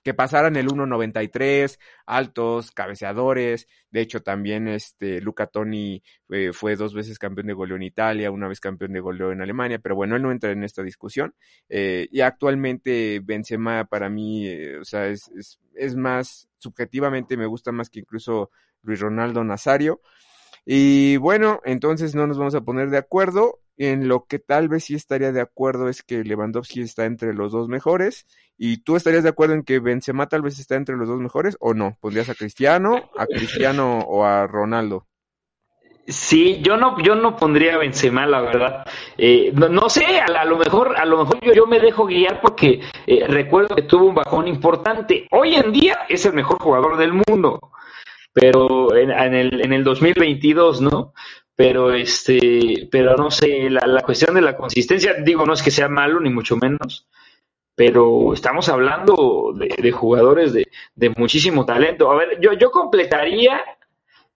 que pasaran el 1.93, altos, cabeceadores. De hecho, también este Luca Toni eh, fue dos veces campeón de goleo en Italia, una vez campeón de goleo en Alemania, pero bueno, él no entra en esta discusión. Eh, y actualmente Benzema para mí, eh, o sea, es, es, es más, subjetivamente me gusta más que incluso Luis Ronaldo Nazario. Y bueno, entonces no nos vamos a poner de acuerdo. En lo que tal vez sí estaría de acuerdo es que Lewandowski está entre los dos mejores. ¿Y tú estarías de acuerdo en que Benzema tal vez está entre los dos mejores o no? ¿Pondrías a Cristiano, a Cristiano o a Ronaldo? Sí, yo no, yo no pondría a Benzema, la verdad. Eh, no, sé, a, lo mejor, a lo mejor yo, me dejo guiar porque eh, recuerdo que tuvo un bajón importante. Hoy en día es el mejor jugador del mundo, pero en, en el, en el 2022, ¿no? pero este, pero no sé, la, la, cuestión de la consistencia, digo, no es que sea malo, ni mucho menos, pero estamos hablando de, jugadores de, de, muchísimo talento. A ver, yo, yo completaría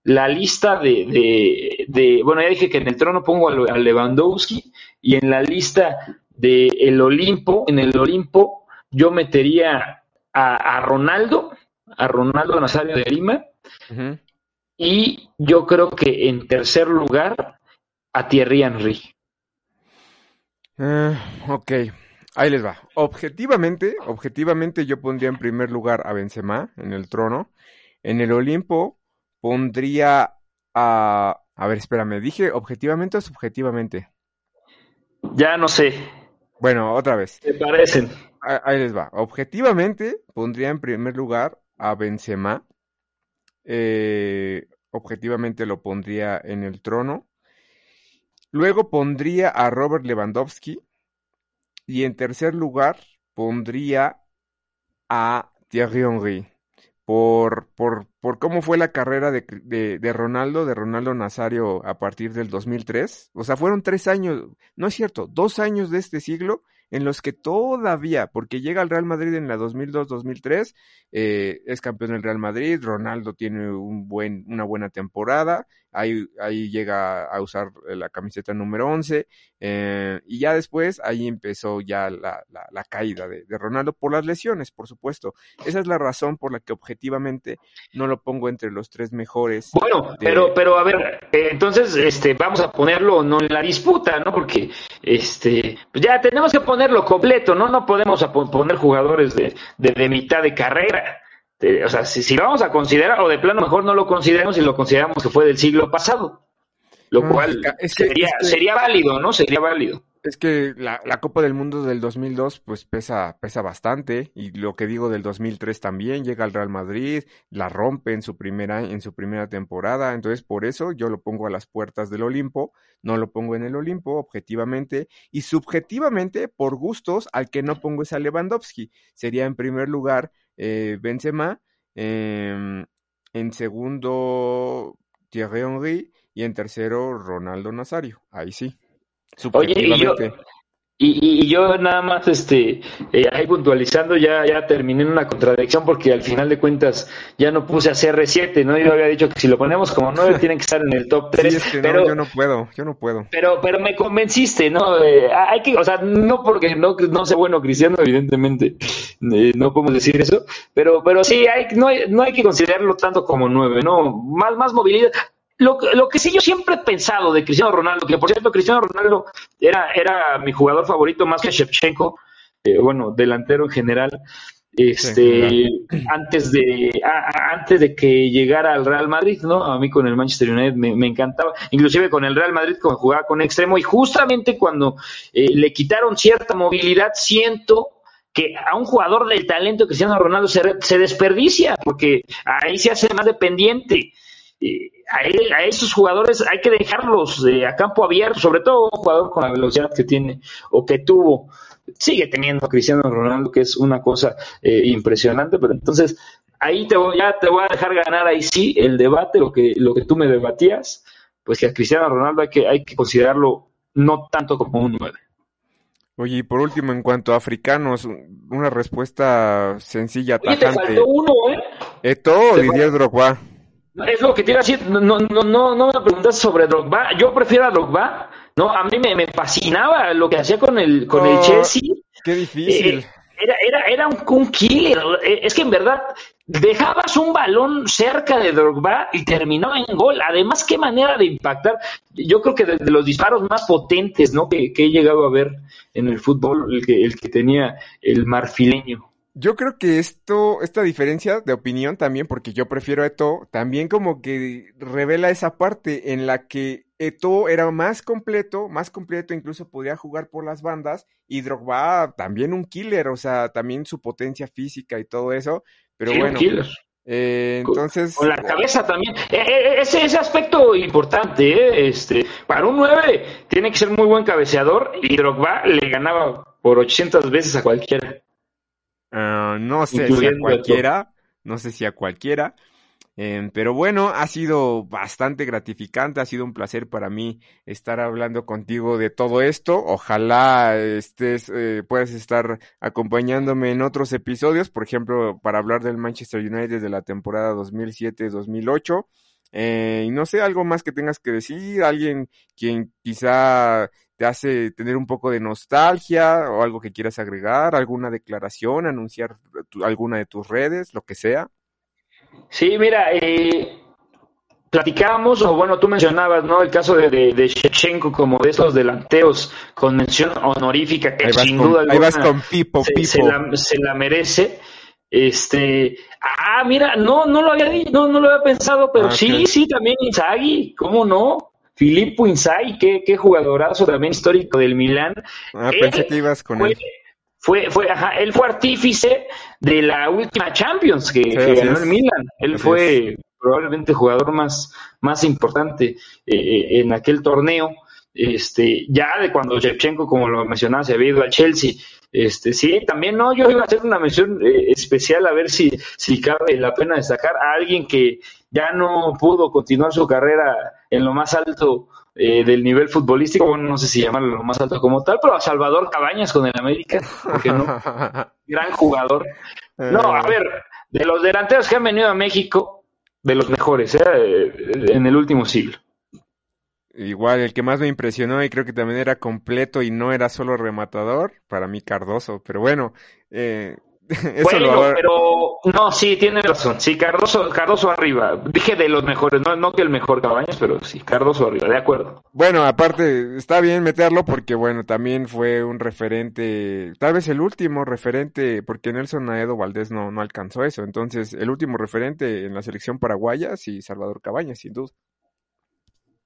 la lista de, de, bueno, ya dije que en el trono pongo a, Lewandowski y en la lista de el Olimpo, en el Olimpo yo metería a, a Ronaldo, a Ronaldo Nazario de Lima, y yo creo que en tercer lugar a Thierry Henry. Uh, ok, ahí les va. Objetivamente, objetivamente yo pondría en primer lugar a Benzema en el trono. En el Olimpo pondría a... A ver, espérame, ¿dije objetivamente o subjetivamente? Ya no sé. Bueno, otra vez. ¿Te parecen? Ahí les va. Objetivamente pondría en primer lugar a Benzema eh, objetivamente lo pondría en el trono. Luego pondría a Robert Lewandowski. Y en tercer lugar pondría a Thierry Henry. Por, por, por cómo fue la carrera de, de, de, Ronaldo, de Ronaldo Nazario a partir del 2003. O sea, fueron tres años, no es cierto, dos años de este siglo en los que todavía, porque llega al Real Madrid en la 2002-2003, eh, es campeón del Real Madrid, Ronaldo tiene un buen, una buena temporada, ahí, ahí llega a usar la camiseta número 11, eh, y ya después ahí empezó ya la, la, la caída de, de, Ronaldo por las lesiones, por supuesto. Esa es la razón por la que objetivamente no lo pongo entre los tres mejores. Bueno, de... pero, pero a ver, eh, entonces este, vamos a ponerlo no en la disputa, ¿no? Porque este, pues ya tenemos que ponerlo completo, ¿no? No podemos poner jugadores de, de, de mitad de carrera. O sea, si, si, lo vamos a considerar, o de plano mejor no lo consideramos y lo consideramos que fue del siglo pasado. Lo no, cual es que, sería, es que, sería válido, ¿no? Sería válido. Es que la, la, Copa del Mundo del 2002 pues pesa, pesa bastante y lo que digo del 2003 también, llega al Real Madrid, la rompe en su primera, en su primera temporada, entonces por eso yo lo pongo a las puertas del Olimpo, no lo pongo en el Olimpo objetivamente y subjetivamente por gustos al que no pongo es a Lewandowski, sería en primer lugar eh, Benzema, eh, en segundo Thierry Henry y en tercero Ronaldo Nazario, ahí sí. Oye, y yo, y, y, yo nada más, este, eh, ahí puntualizando, ya, ya terminé en una contradicción porque al final de cuentas ya no puse a CR7, ¿no? Yo había dicho que si lo ponemos como 9 tiene que estar en el top 3. Sí, es que pero, no, yo no puedo, yo no puedo. Pero, pero me convenciste, ¿no? Eh, hay que, o sea, no porque no, no sea bueno cristiano, evidentemente, eh, no podemos decir eso, pero, pero sí, hay, no, hay, no hay que considerarlo tanto como 9, ¿no? Más, más movilidad. Lo, lo, que sí yo siempre he pensado de Cristiano Ronaldo, que por cierto Cristiano Ronaldo era, era mi jugador favorito más que Shevchenko, eh, bueno, delantero en general, este, sí, antes de a, antes de que llegara al Real Madrid, ¿no? A mí con el Manchester United me, me encantaba, inclusive con el Real Madrid cuando jugaba con extremo y justamente cuando eh, le quitaron cierta movilidad siento que a un jugador del talento Cristiano Ronaldo se, desperdicia porque ahí se hace más dependiente a, a, esos jugadores hay que dejarlos eh, a campo abierto, sobre todo un jugador con la velocidad que tiene o que tuvo. Sigue teniendo Cristiano Ronaldo, que es una cosa eh, impresionante, pero entonces ahí te voy, ya te voy a dejar ganar ahí sí el debate, lo que, lo que tú me debatías, pues que a Cristiano Ronaldo hay que, hay que considerarlo no tanto como un 9. Oye, y por último, en cuanto a africanos, una respuesta sencilla, Oye, tajante. Te faltó uno, ¿eh? Eto o Didier Drogba. Es lo que te iba a decir, no, no, no, no me preguntas sobre Drogba, yo prefiero a Drogba, no, a mí me, me fascinaba lo que hacía con el, con oh, el Chelsea. Qué difícil. Eh, era, era, era un, un, killer, es que en verdad dejabas un balón cerca de Drogba y terminaba en gol, además qué manera de impactar, yo creo que de, los disparos más potentes, ¿no? Que, he llegado a ver en el fútbol, el que, el tenía el marfileño. Yo creo que esto, esta diferencia de opinión también, porque yo prefiero a Eto, también como que revela esa parte en la que Eto era más completo, más completo, incluso podía jugar por las bandas, y Drogba también un killer, o sea, también su potencia física y todo eso, pero sí, bueno. Eh, entonces. Con la cabeza también. Eh, ese, ese aspecto importante, ¿eh? Este, para un 9 tiene que ser muy buen cabeceador y Drogba le ganaba por 800 veces a cualquiera. Uh, no sé si a cualquiera, no sé si a cualquiera, eh, pero bueno, ha sido bastante gratificante, ha sido un placer para mí estar hablando contigo de todo esto. Ojalá estés, eh, puedas estar acompañándome en otros episodios, por ejemplo, para hablar del Manchester United de la temporada 2007-2008. Eh, y no sé, algo más que tengas que decir, alguien quien quizá te hace tener un poco de nostalgia o algo que quieras agregar, alguna declaración, anunciar alguna de tus redes, lo que sea. Sí, mira, eh, platicábamos, o bueno, tú mencionabas, ¿no? El caso de, de, de Shevchenko como de esos delanteros con mención honorífica que sin con, duda alguna ahí vas con Pipo, se, Pipo. Se, la, se la merece. Este, ah, mira, no, no lo había no, no lo había pensado, pero ah, sí, sí, también Inzaghi, ¿cómo no? Filippo Inzaghi, qué, qué jugadorazo también histórico del Milán. Ah, él pensé que ibas con fue, él. Fue, fue, ajá, él fue artífice de la última Champions que, Sí, que así ganó el Milan. Él Así fue probablemente el jugador más, más importante eh, en aquel torneo. Este, ya de cuando Shevchenko, como lo mencionaba, se había ido al Chelsea, este, sí, también no, yo iba a hacer una mención eh, especial a ver si, si cabe la pena destacar a alguien que ya no pudo continuar su carrera en lo más alto eh, del nivel futbolístico, bueno, no sé si llamarlo lo más alto como tal, pero a Salvador Cabañas con el América, porque no, gran jugador. No, a eh. ver, de los delanteros que han venido a México, de los mejores, ¿eh? en el último siglo. Igual, el que más me impresionó y creo que también era completo y no era solo rematador, para mí Cardoso, pero bueno, eh, bueno, pero no, sí, tiene razón. Sí, Cardoso, Cardoso arriba. Dije de los mejores, no, no que el mejor Cabañas, pero sí, Cardoso arriba, de acuerdo. Bueno, aparte, está bien meterlo porque, bueno, también fue un referente, tal vez el último referente, porque Nelson Naedo Valdés no, no alcanzó eso. Entonces, el último referente en la selección paraguaya, sí, Salvador Cabañas, sin duda.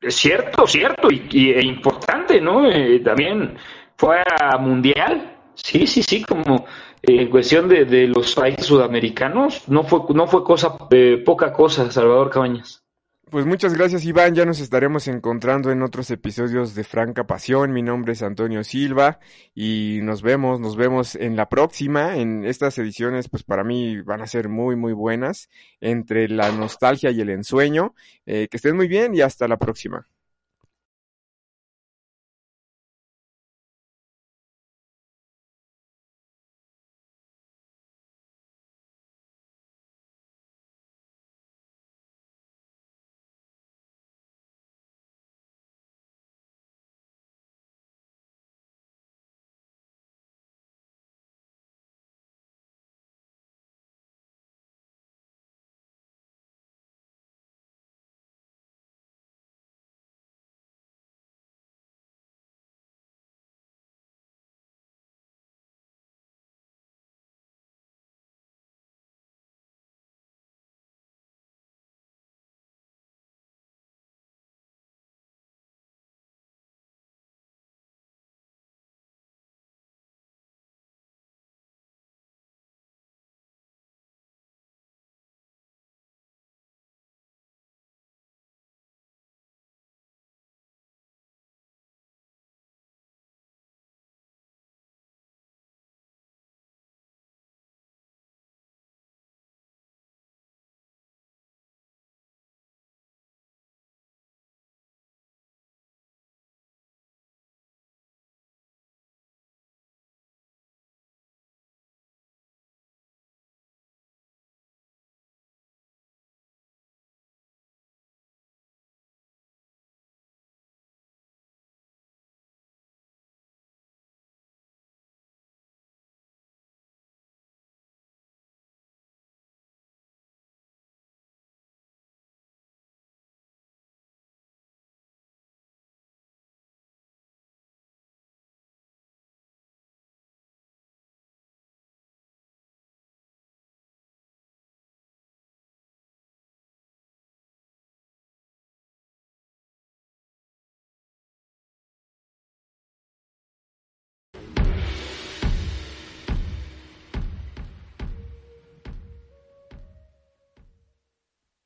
Es cierto, cierto, y, e importante, ¿no? Eh, también fue a Mundial, sí, sí, sí, como en cuestión de, de, los países sudamericanos, no fue, no fue cosa, eh, poca cosa, Salvador Cabañas. Pues muchas gracias Iván, ya nos estaremos encontrando en otros episodios de Franca Pasión. Mi nombre es Antonio Silva y nos vemos, nos vemos en la próxima. En estas ediciones, pues para mí van a ser muy, muy buenas entre la nostalgia y el ensueño. Eh, que estén muy bien y hasta la próxima.